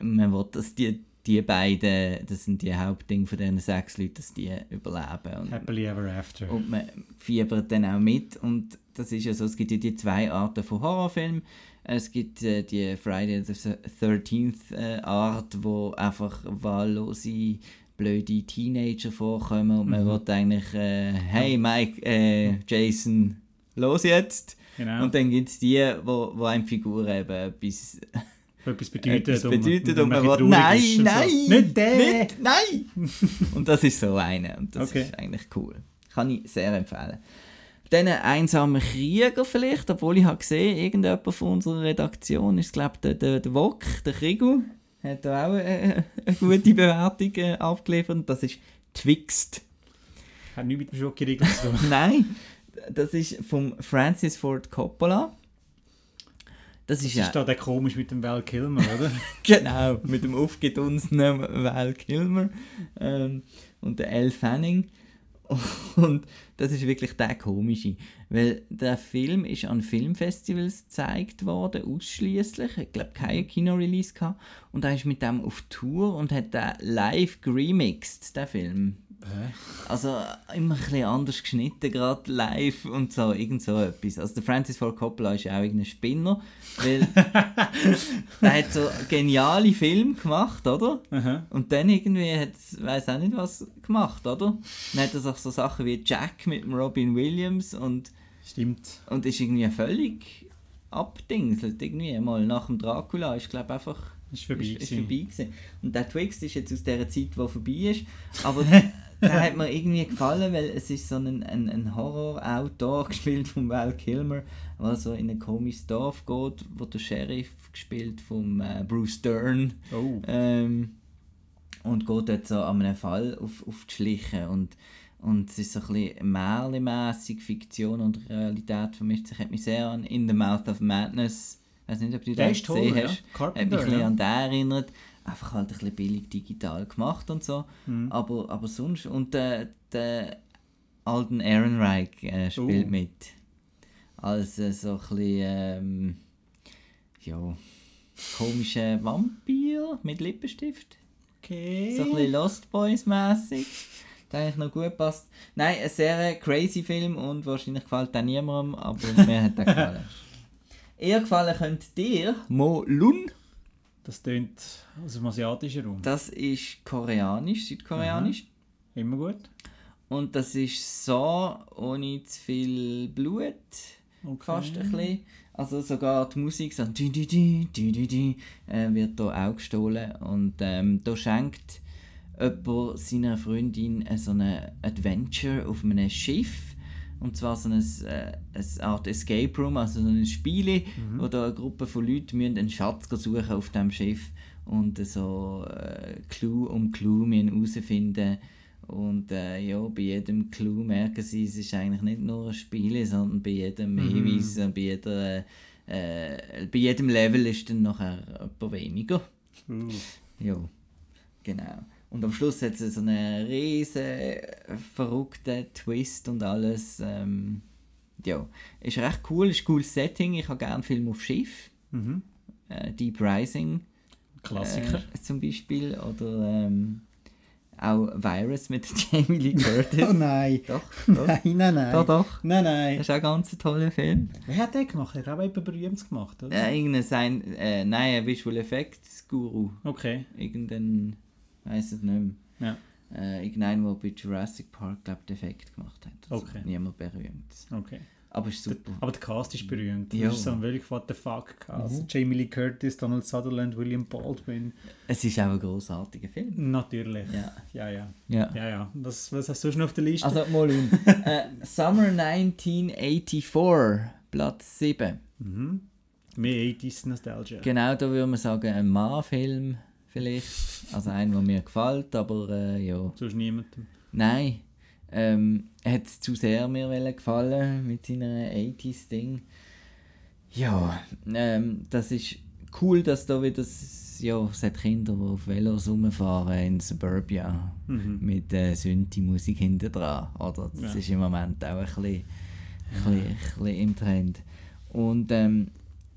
man will, dass die, die beiden, das sind die Hauptdinge von diesen sechs Leuten, dass die überleben. Und, Happily ever after. und man fiebert dann auch mit und das ist ja so, es gibt ja die zwei Arten von Horrorfilmen. Es gibt äh, die Friday the 13th äh, Art, wo einfach wahllose, blöde Teenager vorkommen und man Mhm. will eigentlich, äh, hey Mike, äh, Jason, los jetzt! Genau. Und dann gibt es die, wo, wo einem Figur eben etwas, etwas bedeutet. etwas bedeutet und und man bisschen traurig nein, und so. nein, Nicht der! nicht, nein! und das ist so eine und das Okay. ist eigentlich cool. Kann ich sehr empfehlen. Dann ein einsamer Krieger vielleicht, obwohl ich habe gesehen, irgendjemand von unserer Redaktion ist, glaube der, der, der Wok, der Krigu, hat da auch äh, eine gute Bewertung äh, abgeliefert. und Das ist Twixt. Hat nichts mit dem Schokoriegel zu tun. Nein, das ist von Francis Ford Coppola. Das ist Das ja ist da der komisch mit dem Val Kilmer, oder? genau mit dem aufgedunsenen Val Kilmer ähm, und der Elle Fanning. Und das ist wirklich der komische, weil der Film ist an Filmfestivals gezeigt worden, ausschließlich. Ich glaube, kein Kinorelease gehabt. Und er ist mit dem auf Tour und hat den live geremixed, der Film. Hä? Also immer ein bisschen anders geschnitten, gerade live und so, irgend so etwas. Also der Francis Ford Coppola ist ja auch irgendein Spinner, weil der hat so geniale Filme gemacht, oder? Aha. Und dann irgendwie hat weiß auch nicht was gemacht, oder? Dann hat er auch so Sachen wie Jack mit dem Robin Williams und, Stimmt. und ist irgendwie völlig abdingselt. Irgendwie mal nach dem Dracula ist glaube einfach Ist vorbei. ist, ist vorbei gewesen. Und der Twix ist jetzt aus der Zeit, die vorbei ist. Aber der hat mir irgendwie gefallen, weil es ist so ein, ein, ein Horror-Autor gespielt von Val Kilmer, der so in ein komisches Dorf geht, wo der Sheriff gespielt von äh, Bruce Dern Oh. ähm, und geht dort so an einem Fall auf, auf die Schliche und und es ist so ein bisschen Märchenmässig, Fiktion und Realität vermischt sich. Hat mich sehr an In the Mouth of Madness, ich weiß nicht, ob du den toll, gesehen ja. hast, hat mich Carpenter, ein bisschen ja. an den erinnert. Einfach halt ein bisschen billig digital gemacht und so. Mhm. Aber, aber sonst. Und der, der Alden Ehrenreich äh, spielt Oh. mit. Als äh, so ein bisschen. Ähm, ja. komischer Vampir mit Lippenstift. Okay. So ein bisschen Lost Boys mäßig. Der eigentlich noch gut passt. Nein, ein sehr crazy Film und wahrscheinlich gefällt der niemandem, aber mir hat der gefallen. Eher gefallen könnte dir Mo Lun. Das tönt aus dem asiatischen Raum. Das ist koreanisch, südkoreanisch. Immer gut. Und das ist so ohne zu viel Blut. Okay. Fast ein bisschen. Also sogar die Musik so dü, dü, dü, dü, dü, äh, wird hier auch gestohlen. Und ähm, da schenkt jemand seiner Freundin äh, so ein Adventure auf einem Schiff. Und zwar so ein, äh, eine Art Escape Room, also so ein Spiel, wo da eine Gruppe von Leuten müssen einen Schatz suchen auf dem Schiff und so äh, Clou um Clou herausfinden und äh, ja, bei jedem Clou merken sie, es ist eigentlich nicht nur ein Spiel, sondern bei jedem Hinweis, äh, bei, jeder, äh, bei jedem Level ist dann nachher jemand weniger. Uh. Ja, genau. Und am Schluss hat es so einen riesen verrückten Twist und alles. Ähm, ja, ist recht cool, ist ein cooles Setting. Ich habe gerne Filme auf Schiff. Mhm. Äh, Deep Rising Klassiker. äh, zum Beispiel. Oder ähm, auch Virus mit Jamie Lee Curtis. oh nein. Doch, doch. Nein, nein, nein. Doch, doch. Nein, nein. Das ist auch ein ganz toller Film. Wer hat den gemacht? Er hat auch jemand berühmt gemacht, oder? Äh, irgendein sein, äh, nein, ein Visual Effects Guru. Okay. Irgendein, weiß es nicht mehr. Ja. Äh, irgendein, der bei Jurassic Park, glaube ich, Effekt gemacht hat. Also Okay. Niemand berühmt. okay. Aber ist super. Aber der Cast ist berühmt. Ja. Das ist so ein wirklich what the fuck Cast. Mhm. Jamie Lee Curtis, Donald Sutherland, William Baldwin. Es ist auch ein grossartiger Film. Natürlich. Ja. Ja, ja. ja. Ja, ja. Was, was hast du schon auf der Liste? Also, mal um. äh, Summer 1984, Platz 7. mhm. Mehr 80s Nostalgia. Genau, da würde man sagen, ein Mann-Film vielleicht. Also ein, der mir gefällt, aber äh, ja. Sonst niemandem. Nein. Ähm, hat es zu sehr mir gefallen mit seiner 80s-Ding. Ja, ähm, das ist cool, dass da wieder ja, es hat Kinder, die auf Velos rumfahren in Suburbia Mhm. mit äh, Synthi-Musik hinten dran. Oder? Das Ja. ist im Moment auch ein bisschen, ein bisschen, ein bisschen im Trend. Und ähm,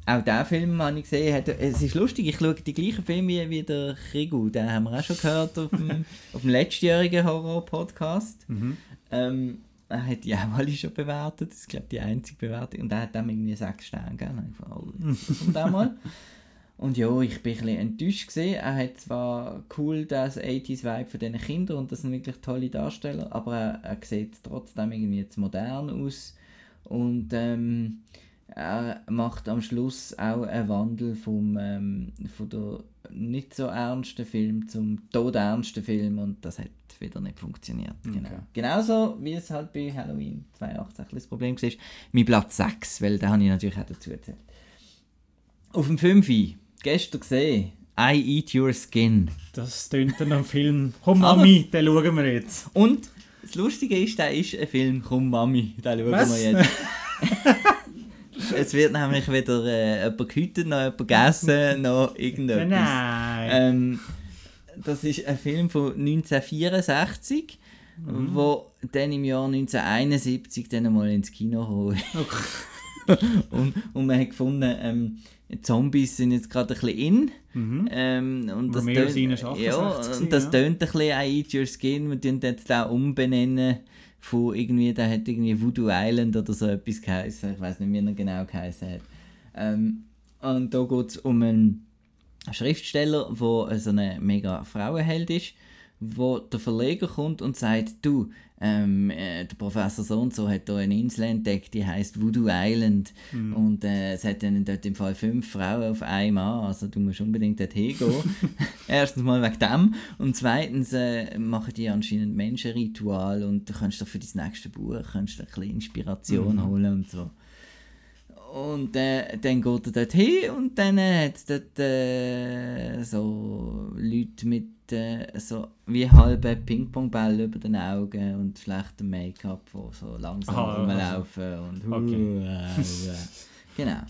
auch diesen Film habe ich gesehen. Hat, es ist lustig, ich schaue die gleichen Filme wie, der Krigu. Den haben wir auch schon gehört auf dem, auf dem letztjährigen Horror-Podcast. Mhm. Ähm, er hat die auch alle schon bewertet. Das ist, glaube ich, die einzige Bewertung. Und er hat dem irgendwie sechs Sterne gegeben. Und oh, mal. Und ja, ich bin ein bisschen enttäuscht gesehen. Er hat zwar cool das 80s-Vibe von diesen Kindern und das sind wirklich tolle Darsteller, aber er, er sieht trotzdem irgendwie jetzt modern aus. Und ähm, er macht am Schluss auch einen Wandel vom, ähm, von der nicht so ernsten Film zum todernsten Film und das hat wieder nicht funktioniert. Genau. Okay. Genauso wie es halt bei Halloween 2018 das Problem war. Mein Platz 6, weil da habe ich natürlich auch dazu erzählt. Auf dem 5. gestern gesehen, I Eat Your Skin. Das tönt dann am Film. Komm, Mami, den schauen wir jetzt. Und das Lustige ist, der ist ein Film, komm Mami, den schauen Was? wir jetzt. es wird nämlich wieder äh, jemand gehütet, noch jemand gegessen, noch irgendetwas. Nein. Ähm, das ist ein Film von 1964, wo dann im Jahr 1971 dann einmal ins Kino gekommen. Okay. und, und man hat gefunden, ähm, Zombies sind jetzt gerade ein bisschen in. Mhm. Ähm, und das tönt- Sina ist 68 ja, gewesen, und das ja. ein bisschen an Eat Your Skin. Wir tun jetzt auch umbenennen von irgendwie, der hat irgendwie Voodoo Island oder so etwas geheißen. Ich weiß nicht, wie er genau geheißen hat. Ähm, und da geht es um einen Schriftsteller, der so eine mega Frauenheld ist, wo der Verleger kommt und sagt, du, ähm, äh, der Professor so und so hat da eine Insel entdeckt, die heißt Voodoo Island. Und äh, es hat dann dort im Fall fünf Frauen auf einmal, also du musst unbedingt dort hingehen. Erstens mal wegen dem. Und zweitens äh, machen die anscheinend Menschenritual und du kannst doch für dein nächste Buch kannst du ein bisschen Inspiration holen und so. Und äh, dann geht er dort hin und dann hat es dort äh, so Leute mit äh, so wie halben Ping-Pong-Ball über den Augen und schlechtem Make-up, die so langsam Aha, rumlaufen und Okay. Genau.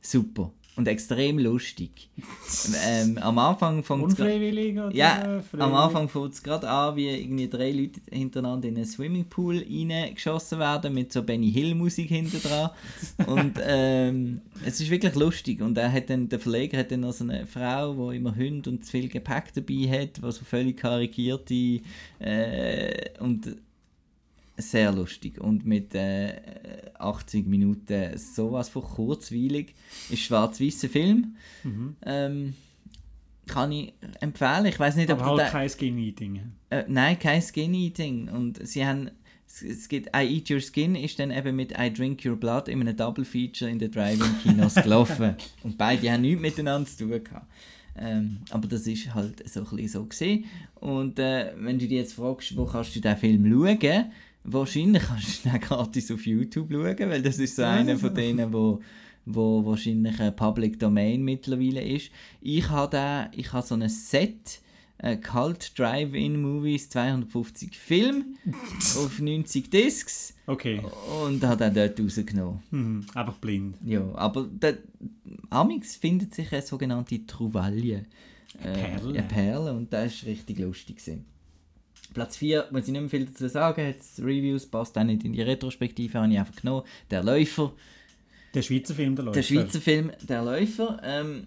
Super. Und extrem lustig. ähm, am Anfang fängt Unfreiwillig oder ja, am? Anfang fängt es gerade an, wie irgendwie drei Leute hintereinander in einen Swimmingpool reingeschossen werden, mit so Benny Hill Musik hinten dran. Und ähm, es ist wirklich lustig. Und er hat dann, der Verleger hat dann noch so eine Frau, die immer Hunde und zu viel Gepäck dabei hat, was so völlig karikierte äh, und sehr lustig und mit äh, 80 Minuten sowas von kurzweilig. Ist schwarz-weißer Film. Mhm. Ähm, kann ich empfehlen. Ich weiß nicht, ob Aber halt den- kein Skinny-Ding. äh, nein, kein Skin-Eating. Und sie haben, es, gibt I Eat Your Skin ist dann eben mit I Drink Your Blood in einem Double Feature in den Drive-In-Kinos gelaufen. Und beide haben nichts miteinander zu tun gehabt. Ähm, aber das ist halt so ein bisschen so gesehen. Und äh, wenn du dich jetzt fragst, wo kannst du den Film schauen, wahrscheinlich kannst du den gratis auf YouTube schauen, weil das ist so einer von denen, wo wo wahrscheinlich ein Public Domain mittlerweile ist. Ich habe da, ich habe so ein Set, äh, Cult Drive-In Movies, 250 Filme auf 90 Discs Okay, und habe den dort rausgenommen. mhm. einfach blind. Ja, aber der, amix findet sich eine sogenannte Trouvaille. Äh, Perle. Eine Perle und das war richtig lustig. Gewesen. Platz 4, muss ich nicht mehr viel dazu sagen, hat Reviews, passt auch nicht in die Retrospektive, habe ich einfach genommen. Der Läufer, Der Schweizer Film, der läuft. der Schweizer Film Der Läufer. Ähm,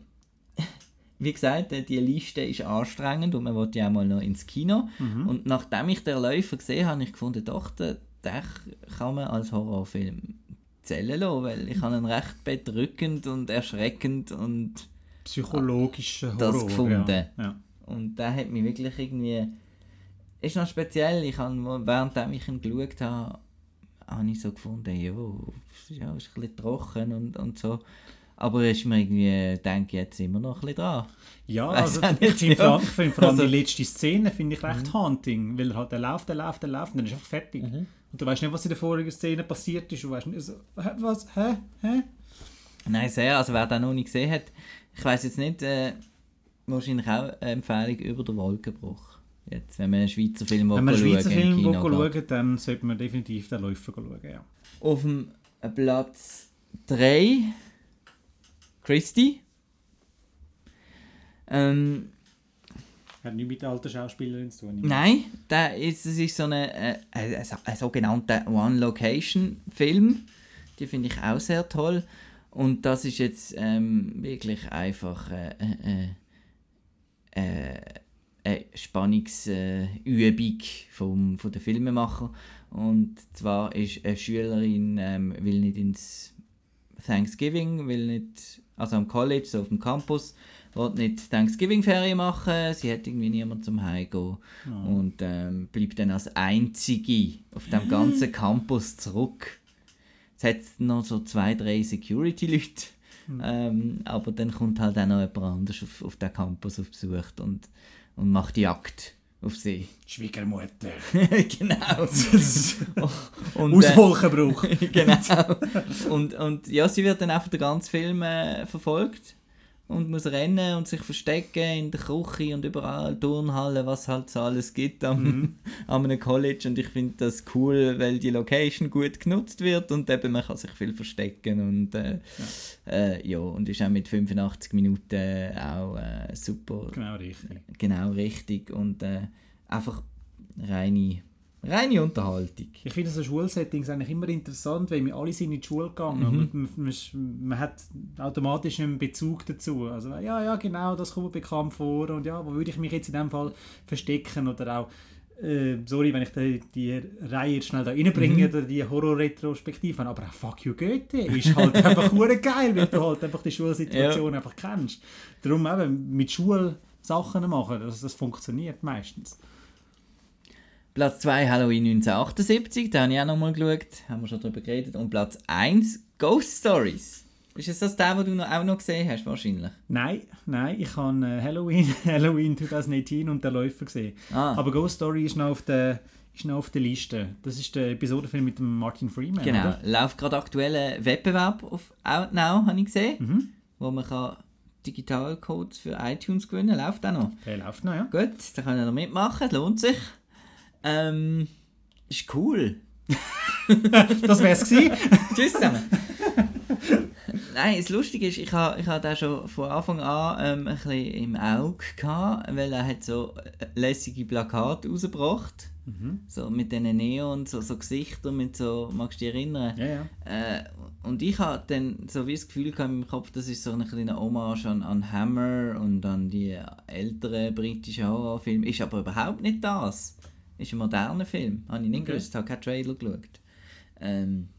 wie gesagt, äh, die Liste ist anstrengend und man will ja auch mal noch ins Kino. Mhm. Und nachdem ich den Läufer gesehen habe, habe ich gefunden, doch, den, den kann man als Horrorfilm zählen lassen, weil ich habe ihn recht bedrückend und erschreckend und, Psychologischer Das Horror. gefunden. Ja. Ja. und der hat mich wirklich irgendwie... Ist noch speziell, ich habe, während ich ihn geschaut habe, habe ich so gefunden, ja, ja ist ein bisschen trocken und, und so. Aber ist mir irgendwie, denke ich jetzt immer noch ein bisschen dran. Ja, Weiss also ich nicht, ja. ich vor allem Also- Mhm. die letzte Szene finde ich recht haunting, weil er halt der läuft, der läuft, der läuft, und dann ist einfach fertig. Mhm. Und du weißt nicht, was in der vorigen Szene passiert ist. Du weißt nicht, so, hä, was, hä, hä? Nein, sehr. Also wer den noch nicht gesehen hat, ich weiß jetzt nicht, äh, wahrscheinlich auch eine Empfehlung über den Wolkenbruch. Jetzt, wenn man einen Schweizer Film Wenn man einen schauen Schweizer Film schauen dann sollte man definitiv den Läufer schauen, ja. Auf dem Platz 3 Christy. Ähm, Hat nichts mit der alten Schauspielerin zu tun. nein, der ist, es ist so eine, äh, ein, ein, ein sogenannter One-Location-Film. Die finde ich auch sehr toll. Und das ist jetzt ähm, wirklich einfach äh, äh, äh, eine Spannungsübung vom, von den Filmemacher. Und zwar ist eine Schülerin ähm, will nicht ins Thanksgiving, will nicht, also am College, so auf dem Campus, will nicht Thanksgiving-Ferien machen, sie hat irgendwie niemand zum Heimgehen. Und ähm, bleibt dann als Einzige auf dem ganzen Campus zurück. Es hat noch so zwei, drei Security-Leute, ähm, aber dann kommt halt auch noch jemand anderes auf, auf den Campus auf Besuch. Und, und macht Jagd auf sie. Schwiegermutter. genau. und, äh, Auswolkenbruch. genau. Und, und ja, sie wird dann einfach den ganzen Film äh, verfolgt und muss rennen und sich verstecken in der Küche und überall Turnhalle, was halt so alles gibt am, an einem College. Und ich finde das cool, weil die Location gut genutzt wird und eben man kann sich viel verstecken und äh, ja. Äh, ja und ist auch mit 85 Minuten auch äh, super genau richtig. genau richtig und äh, einfach reine Reine Unterhaltung. Ich finde so Schulsettings eigentlich immer interessant, weil wir alle sind in die Schule gegangen mhm. und man, man, man, hat automatisch einen Bezug dazu. Also ja, ja, genau, das kommt mir bekannt vor und ja, wo würde ich mich jetzt in dem Fall verstecken oder auch äh, sorry, wenn ich die, die Reihe jetzt schnell da reinbringe mhm. oder die Horror-Retrospektive aber auch Fuck You Goethe ist halt einfach geil, weil du halt einfach die Schulsituation ja. einfach kennst. Darum eben mit Schulsachen machen, das, das funktioniert meistens. Platz 2 Halloween 1978, da habe ich auch nochmal geschaut, haben wir schon darüber geredet. Und Platz 1 Ghost Stories. Ist es das der, den du noch, auch noch gesehen hast, wahrscheinlich? Nein, nein, ich habe äh, Halloween, Halloween 2018 und der Läufer gesehen. Ah. Aber Ghost Story ist noch auf der ist noch auf der Liste. Das ist der Episodenfilm mit dem Martin Freeman. Genau, oder? läuft gerade aktuell ein Wettbewerb auf Outnow, habe ich gesehen, mhm. wo man kann Digitalcodes für iTunes gewinnen kann. Läuft auch noch? Der läuft noch, ja. Gut, da können wir noch mitmachen, lohnt sich. Ähm, ist cool. das wär's gewesen. Tschüss zusammen. Nein, das Lustige ist, ich habe ich ha den schon von Anfang an ähm, ein bisschen im Auge gehabt, weil er hat so äh, lässige Plakate rausgebracht. Mhm. So mit diesen Neon, so, so Gesichtern, mit so, magst du dich erinnern? Ja, ja. Äh, und ich hatte dann so wie das Gefühl gehabt in meinem Kopf, das ist so eine kleine Hommage an, an Hammer und an die älteren britischen Horrorfilme. Ist aber überhaupt nicht das. Ist ein moderner Film. Habe ich nicht okay. gewusst, habe keinen Trailer geschaut. Ähm,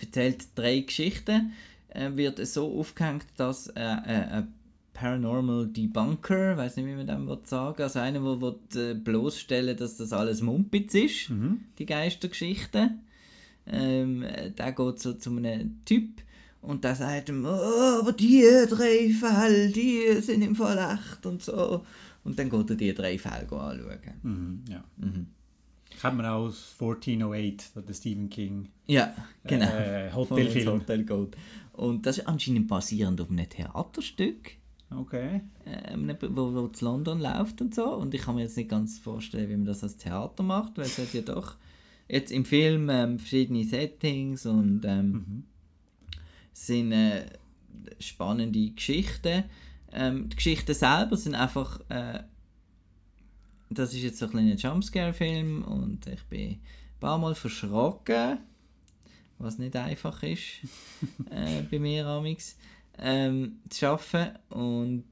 erzählt drei Geschichten, äh, wird so aufgehängt, dass äh, äh, ein Paranormal Debunker, weiß nicht, wie man das sagen also einer, der will, äh, bloßstellen dass das alles Mumpitz ist, mhm. die Geistergeschichte. Ähm, der geht so zu einem Typ und der sagt ihm, oh, aber die drei Fälle, die sind im Fall echt und so. Und dann geht er die drei Fälle anschauen. Mhm, ja. Mhm. Kennt man auch aus 1408, der Stephen King. Ja, genau. Äh, Hotelfilm. Hotel Gold. Und das ist anscheinend basierend auf einem Theaterstück. Okay. Äh, wo, wo zu London läuft und so. Und ich kann mir jetzt nicht ganz vorstellen, wie man das als Theater macht, weil es hat ja doch jetzt im Film ähm, verschiedene Settings und ähm, mhm. sind äh, spannende Geschichten. Ähm, die Geschichten selber sind einfach. Äh, das ist jetzt so ein kleiner Jumpscare-Film und ich bin ein paar Mal verschrocken, was nicht einfach ist äh, bei mir amix ähm, zu schaffen und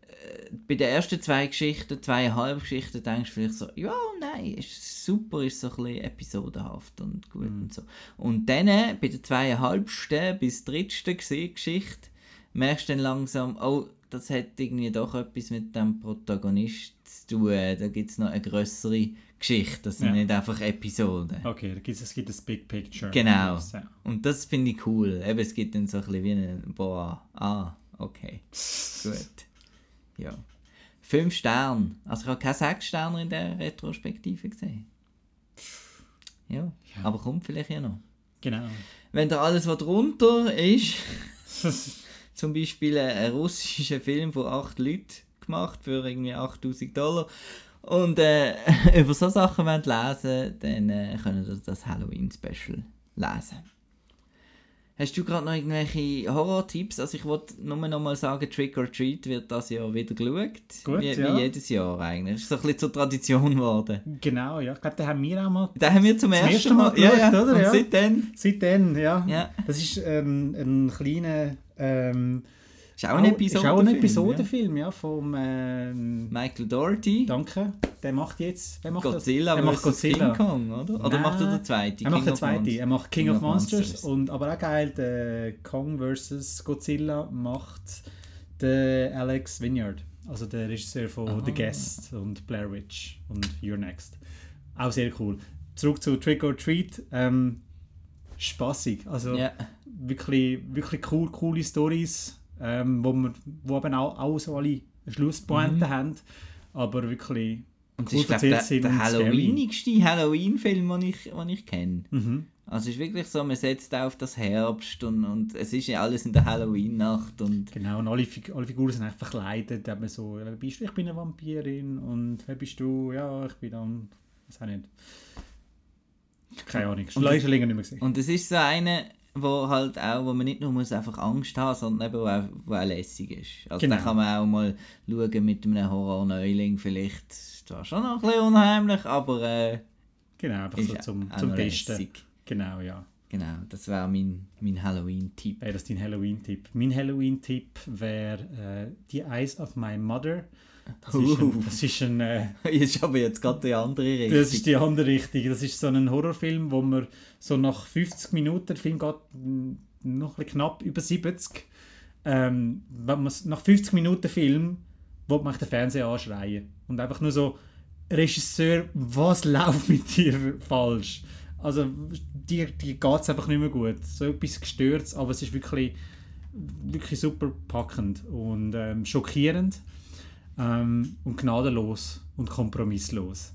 äh, bei den ersten zwei Geschichten, zweieinhalb Geschichten, denkst du vielleicht so, ja, nein, ist super, ist so ein bisschen episodenhaft und gut mm. und so. Und dann, bei der zweieinhalbsten bis drittsten Geschichte, merkst du dann langsam, oh, das hat irgendwie doch etwas mit dem Protagonist zu tun. Da gibt es noch eine größere Geschichte, das sind ja. nicht einfach Episoden. Okay, da gibt's, es gibt das Big Picture. Genau. Und das finde ich cool. Eben, es gibt dann so ein bisschen wie ein, boah, ah, okay, gut. Ja. Fünf Sterne. Also ich habe keine sechs Sterne in der Retrospektive gesehen. Ja, ja. aber kommt vielleicht ja noch. Genau. Wenn da alles, was drunter ist... zum Beispiel einen russischen Film von acht Leuten gemacht für irgendwie 8000 Dollar und äh, über so Sachen wollt lesen dann äh, können ihr das Halloween-Special lesen. Hast du gerade noch irgendwelche Horror-Tipps? Also ich wollte nur noch mal sagen, Trick or Treat wird das Jahr wieder geschaut. Gut, wie, ja. wie jedes Jahr eigentlich. Das ist so ein bisschen zur Tradition geworden. Genau, ja. Ich glaube, den haben wir auch mal... Den haben wir zum, zum ersten, ersten Mal, mal geschaut, ja, ja. oder? Und ja. seitdem... Seitdem, ja. ja. Das ist ähm, ein kleiner... Ähm, ist auch ein Episodenfilm. Ist auch ein Episodenfilm, ja. ja vom ähm, Michael Doherty. Danke. Der macht jetzt. Macht Godzilla er macht Godzilla. King Kong, oder? Oder Nein, macht er den zweiten? Er macht den zweiten. Er macht King, King of, Monsters. Monsters. Und, aber auch geil, der Kong vs. Godzilla macht der Alex Vineyard. Also der Regisseur von Aha. The Guest und Blair Witch und You're Next. Auch sehr cool. Zurück zu Trick or Treat. Ähm, spaßig. Also yeah. wirklich, wirklich cool, coole Stories ähm, wo, wir, wo eben auch, auch so alle Schlusspointen mhm. haben, aber wirklich und cool ist, erzählt glaub, der, der Halloweenigste Halloween-Film, den ich, den ich kenne. Mhm. Also es ist wirklich so, man setzt auf das Herbst und, und es ist ja alles in der Halloween-Nacht. Genau, und alle, alle Figuren sind einfach verkleidet. Da so, wer bist du? Ich bin eine Vampirin. Und wer bist du? Ja, ich bin dann... Was auch nicht. Keine Ahnung, schon länger nicht mehr gesehen. Und es ist so eine wo halt auch, wo man nicht nur muss einfach Angst haben, sondern eben wo auch, wo auch lässig ist. Also genau. da kann man auch mal schauen mit einem Horror-Neuling vielleicht, zwar schon noch ein bisschen unheimlich, aber äh, Genau, einfach so zum, zum Testen. lässig. Genau, ja. Genau, das wäre mein, mein Halloween-Tipp. Wäre das dein Halloween-Tipp? Mein Halloween-Tipp wäre äh, The Eyes of My Mother. Das ist ein, das ist ein äh, ist aber jetzt gerade die andere Richtung. Das ist die andere Richtung. Das ist so ein Horrorfilm, wo man so nach 50 Minuten, der Film geht noch knapp über 70, ähm, nach 50 Minuten Film will man den Fernseher anschreien. Und einfach nur so, Regisseur, was läuft mit dir falsch? Also, dir, dir geht es einfach nicht mehr gut. So etwas gestört, aber es ist wirklich, wirklich super packend und ähm, schockierend ähm, und gnadenlos und kompromisslos.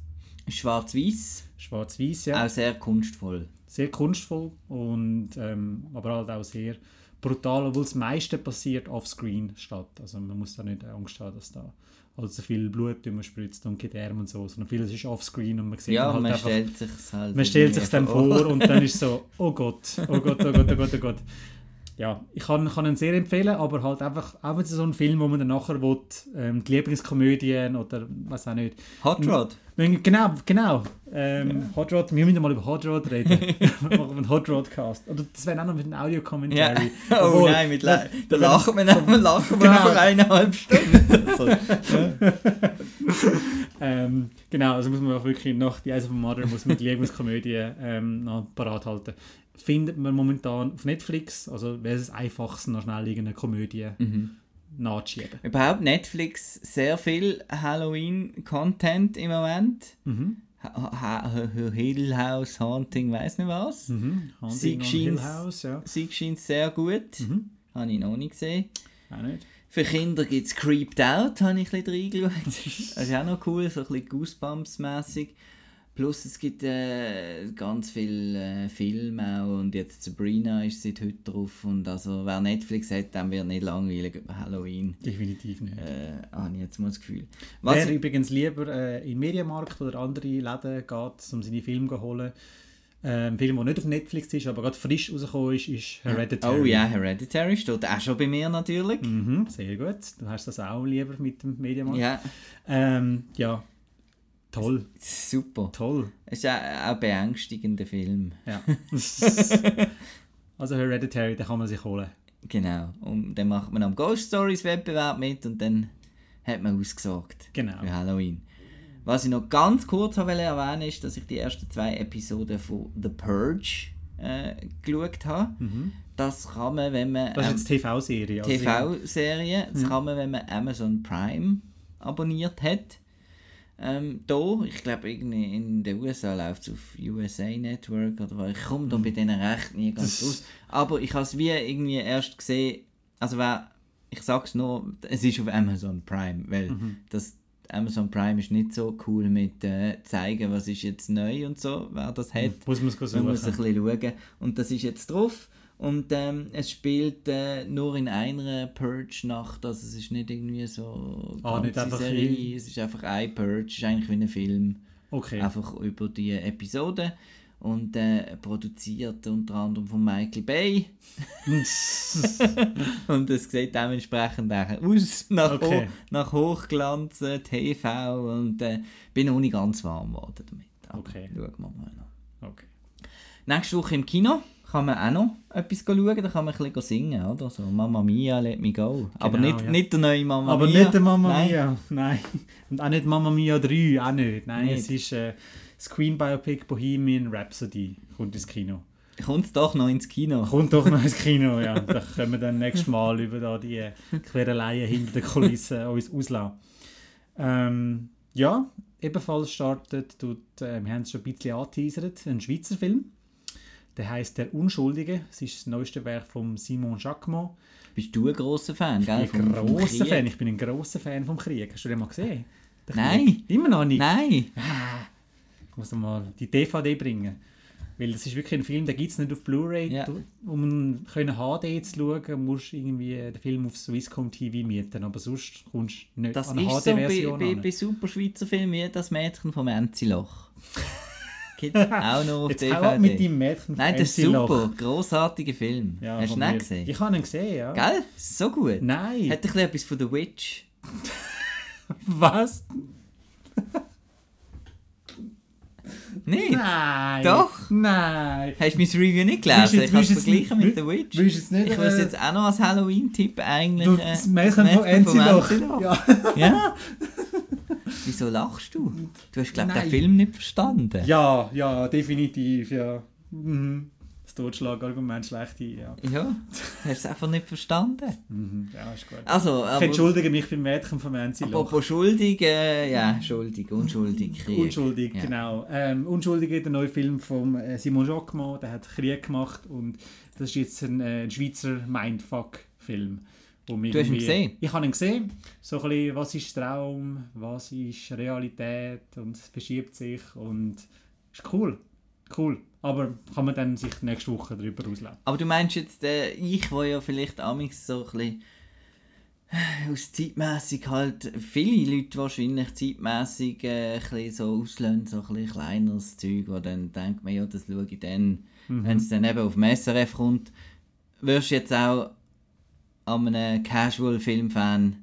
Schwarz-Weiß, Schwarz-Weiß, ja. auch sehr kunstvoll. Sehr kunstvoll und ähm, aber halt auch sehr brutal, obwohl das meiste passiert offscreen statt. Also man muss da nicht Angst haben, dass da allzu viel Blut spritzt und Gedärme und so, sondern vieles ist offscreen und man sieht Ja, halt man einfach, stellt sich halt. man stellt sich dann vor und dann ist so, oh Gott, oh Gott, oh Gott, oh Gott, oh Gott. Ja, ich kann, kann ihn sehr empfehlen, aber halt einfach auch so ein Film, wo man dann nachher will, ähm, die Lieblingskomödien oder was auch nicht. Hot Rod. Genau, genau. Ähm, Hot Rod, wir müssen mal über Hot Rod reden. Machen wir einen Hot Rod Cast. Oder das wäre auch noch mit einem Ja. Audio-Commentary. Oh Obwohl, nein, mit da lachen wir nicht, wir lachen wir Genau. eineinhalb Stunden. Ähm, genau, also muss man auch wirklich nach die Eyes of a Mother muss man die Lieblingskomödie ähm, noch parat halten. Findet man momentan auf Netflix, also wäre es einfachst noch schnell irgendeine Komödie Mhm. nachzuschieben. Überhaupt Netflix sehr viel Halloween-Content im Moment. Mhm. Ha- ha- ha- Hill House, Haunting, weiß nicht was. Mhm. Scheint's- Hill House, ja. Sie scheint sehr gut. Mhm. Habe ich noch nicht gesehen. Auch nicht. Für Kinder gibt es Creeped Out, habe ich ein bisschen reingeschaut. Das ist auch noch cool, so ein bisschen Goosebumps-mässig. Plus es gibt äh, ganz viele äh, Filme auch und jetzt Sabrina ist seit heute drauf und also wer Netflix hat, dann wird nicht langweilig über Halloween. Definitiv nicht. Äh, habe ich jetzt mal das Gefühl. Was, Wer übrigens lieber äh, in den Mediamarkt oder andere Läden geht, um seine Filme zu holen, äh, ein Film, der nicht auf Netflix ist, aber gerade frisch rausgekommen ist, ist Hereditary. oh ja, Hereditary steht auch schon bei mir natürlich. Mhm, sehr gut. Du hast das auch lieber mit dem Mediamarkt. Ja, Ähm, ja. Toll, super. toll. Es ist auch auch ein beängstigender Film. Ja. also Hereditary, den kann man sich holen. Genau. Und dann macht man am Ghost Stories Wettbewerb mit und dann hat man ausgesorgt Genau. für Halloween. Was ich noch ganz kurz wollte erwähnen ist, dass ich die ersten zwei Episoden von The Purge äh, geschaut habe. Mhm. Das kann man, wenn man Das ist jetzt TV-Serie. also- TV-Serie, das Ja. kann man, wenn man Amazon Prime abonniert hat. Ähm, da, ich glaube, in den USA läuft es auf USA Network oder was. Ich komme da bei denen recht nie ganz raus. Aber ich habe es wie irgendwie erst gesehen, also wer, ich sag's nur, es ist auf Amazon Prime, weil Mhm. das Amazon Prime ist nicht so cool mit äh, zeigen, was ist jetzt neu und so, wer das hat. Muss man es Man muss ein suchen. bisschen schauen. Und das ist jetzt drauf. Und ähm, es spielt äh, nur in einer Purge-Nacht. Also es ist nicht irgendwie so Ah, nicht einfach Serie. Es ist einfach ein Purge. Es ist eigentlich wie ein Film. Okay. Einfach über die Episode. Und äh, produziert unter anderem von Michael Bay. Und es sieht dementsprechend auch aus nach, Okay. Ho nach Hochglanz äh, TV. Und äh, bin noch nicht ganz warm geworden damit. Aber Okay. schauen wir mal noch. okay. Nächste Woche im Kino kann man auch noch etwas schauen, da kann man ein bisschen singen, oder? So Mamma Mia, let me go. Aber Genau, nicht, ja. nicht der neue Mamma Aber Mia. nicht der Mamma Nein. Mia. Nein. Und auch nicht Mamma Mia 3, auch nicht. Nein, Nicht. es ist äh, das Queen Biopic Bohemian Rhapsody kommt ins Kino. Kommt doch noch ins Kino. Kommt doch noch ins Kino, ja. Da können wir dann nächstes Mal über da die äh, Quereleien hinter den Kulissen uns auslassen. Ähm, ja, ebenfalls startet, tut, äh, wir haben es schon ein bisschen angeteasert, ein Schweizer Film. Der heißt Der Unschuldige. Es ist das neueste Werk von Simon Jacquemont. Bist du ein grosser Fan, gell? Ich bin ein Krieg? Fan. Ich bin ein grosser Fan vom Krieg. Hast du den mal gesehen? Den Nein. Krieg? Immer noch nicht. Nein. Ich muss mal die DVD bringen. Weil das ist wirklich ein Film, den gibt es nicht auf Blu-ray. Ja. Um können HD zu schauen, musst du irgendwie den Film auf Swisscom TV mieten. Aber sonst kommst du nicht Das an eine ist so bei, HD-Version bei, bei super Schweizer Filmen wie das Mädchen vom Enziloch. Gibt es auch noch auf Jetzt DVD. mit deinem Mädchen Nein, das ist super. Grossartiger Film. Ja, Hast du von ihn mir. gesehen? Ich habe ihn gesehen, ja. Gell? So gut. Nein. Hat ein bisschen etwas von The Witch. Was? Nicht? Nein. Doch. Nein. Hast du mein Review nicht gelesen? Ich habe es verglichen mit The Witch. Nicht? Ich würde es jetzt auch noch als Halloween-Tipp eigentlich... Du, äh, das Märchen von Enziloch. Enziloch. Ja. Ja? Wieso lachst du? Du hast, glaube ich, den. Film nicht verstanden. ja, ja, definitiv, ja. Mhm. Das Totschlagargument schlecht ein, ja. Ja, hast du es einfach nicht verstanden. Mhm. Ja, ist gut. Also, Ich aber... entschuldige mich beim Mädchen von Enziloch. Apropos schuldig, äh, ja, schuldig, unschuldig, Krieg. Unschuldig, Ja. genau. Ähm, Unschuldige, der neue Film von äh, Simon Jacquemont, der hat Krieg gemacht und das ist jetzt ein, äh, ein Schweizer Mindfuck-Film. Wo Du hast ihn gesehen? Ich habe ihn gesehen. So ein bisschen, was ist Traum, was ist Realität und es verschiebt sich und ist cool. Cool. Aber kann man dann sich nächste Woche darüber ausleben. Aber du meinst jetzt, äh, ich, wo ja vielleicht amigs so ein bisschen äh, aus zeitmässig halt, viele Leute wahrscheinlich zeitmässig äh, ein so auslösen, so ein kleineres Zeug, wo dann denkt man, ja, das schaue ich dann, wenn es dann eben auf dem SRF kommt, wirst du jetzt auch an einem Casual-Film-Fan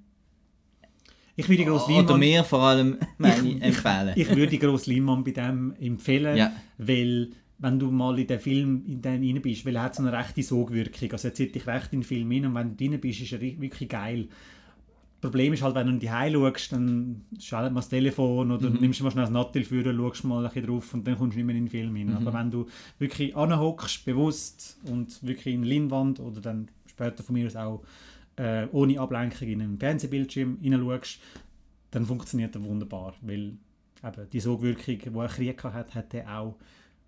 Ich würde die grosse oder Leinwand, mir vor allem ich, empfehlen. ich würde die grosse Leinwand bei dem empfehlen, Ja. weil wenn du mal in den Film in den rein bist, weil er hat so eine rechte Sogwirkung, also er zieht dich recht in den Film rein und wenn du drin bist, ist er wirklich geil. Das Problem ist halt, wenn du die schaust, dann schaltet man das Telefon oder Mhm. nimmst du mal schnell das Nattel für, schaust mal ein bisschen drauf und dann kommst du nicht mehr in den Film rein. Mhm. Aber wenn du wirklich anhockst, bewusst und wirklich in die Leinwand oder dann später von mir aus auch äh, ohne Ablenkung in einen Fernsehbildschirm hineinschaust, dann funktioniert er wunderbar, weil eben die Sogwirkung, die er Krieg hat, hat er auch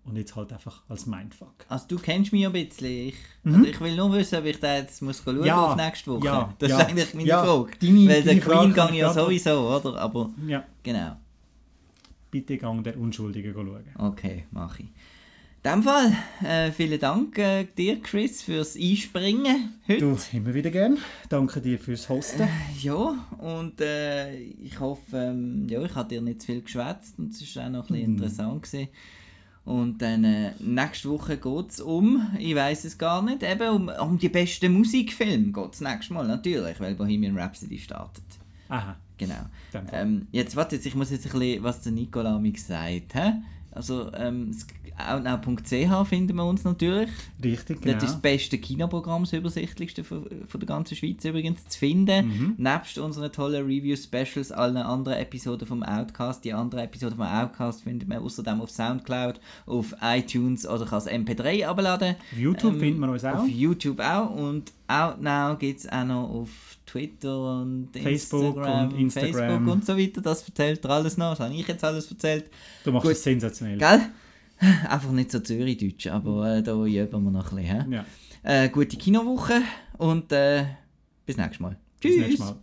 und jetzt halt einfach als Mindfuck. Also du kennst mich ein bisschen. Ich, also ich will nur wissen, ob ich da jetzt muss schauen Mhm. Ja, auf nächste Woche. ja, das ja, ist eigentlich meine ja. Frage. Deine- Weil der Queen gang ja sowieso, oder? Aber Ja, genau. bitte gang der Unschuldige schauen. Okay, mache ich. In dem Fall, äh, vielen Dank äh, dir, Chris, fürs Einspringen heute. Du, immer wieder gern. Danke dir fürs Hosten. Ja, und äh, ich hoffe, ähm, ja, ich habe dir nicht zu viel geschwätzt und es war auch noch ein bisschen Mhm. interessant. Gewesen. Und dann äh, nächste Woche geht es um, ich weiß es gar nicht, eben um, um die besten Musikfilme geht es nächstes Mal natürlich, weil Bohemian Rhapsody startet. Aha, Genau. Ähm, jetzt warte, jetzt, ich muss jetzt ein bisschen, was der Nicola mir gesagt hat. Also, ähm, outnow.ch finden wir uns natürlich. Richtig, genau. Das ist das beste Kinoprogramm, das übersichtlichste von, von der ganzen Schweiz übrigens zu finden. Mhm. Nebst unseren tollen Review-Specials, allen anderen Episoden vom Outcast. Die anderen Episoden vom Outcast findet man außerdem auf Soundcloud, auf iTunes oder kann als MP3 abladen. Auf YouTube Ähm, finden wir uns auch. Auf YouTube auch. Und Outnow gibt es auch noch auf Twitter und Facebook Instagram, und Instagram. Facebook und so weiter. Das erzählt er alles noch. Das habe ich jetzt alles erzählt. Du machst Gut. es sensationell. Gell? Einfach nicht so Zürich-Deutsch, aber äh, da üben wir noch ein bisschen. Ja, Äh, gute Kinowoche und äh, bis nächstes Mal. bis Tschüss. nächstes Mal.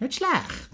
Nicht schlecht.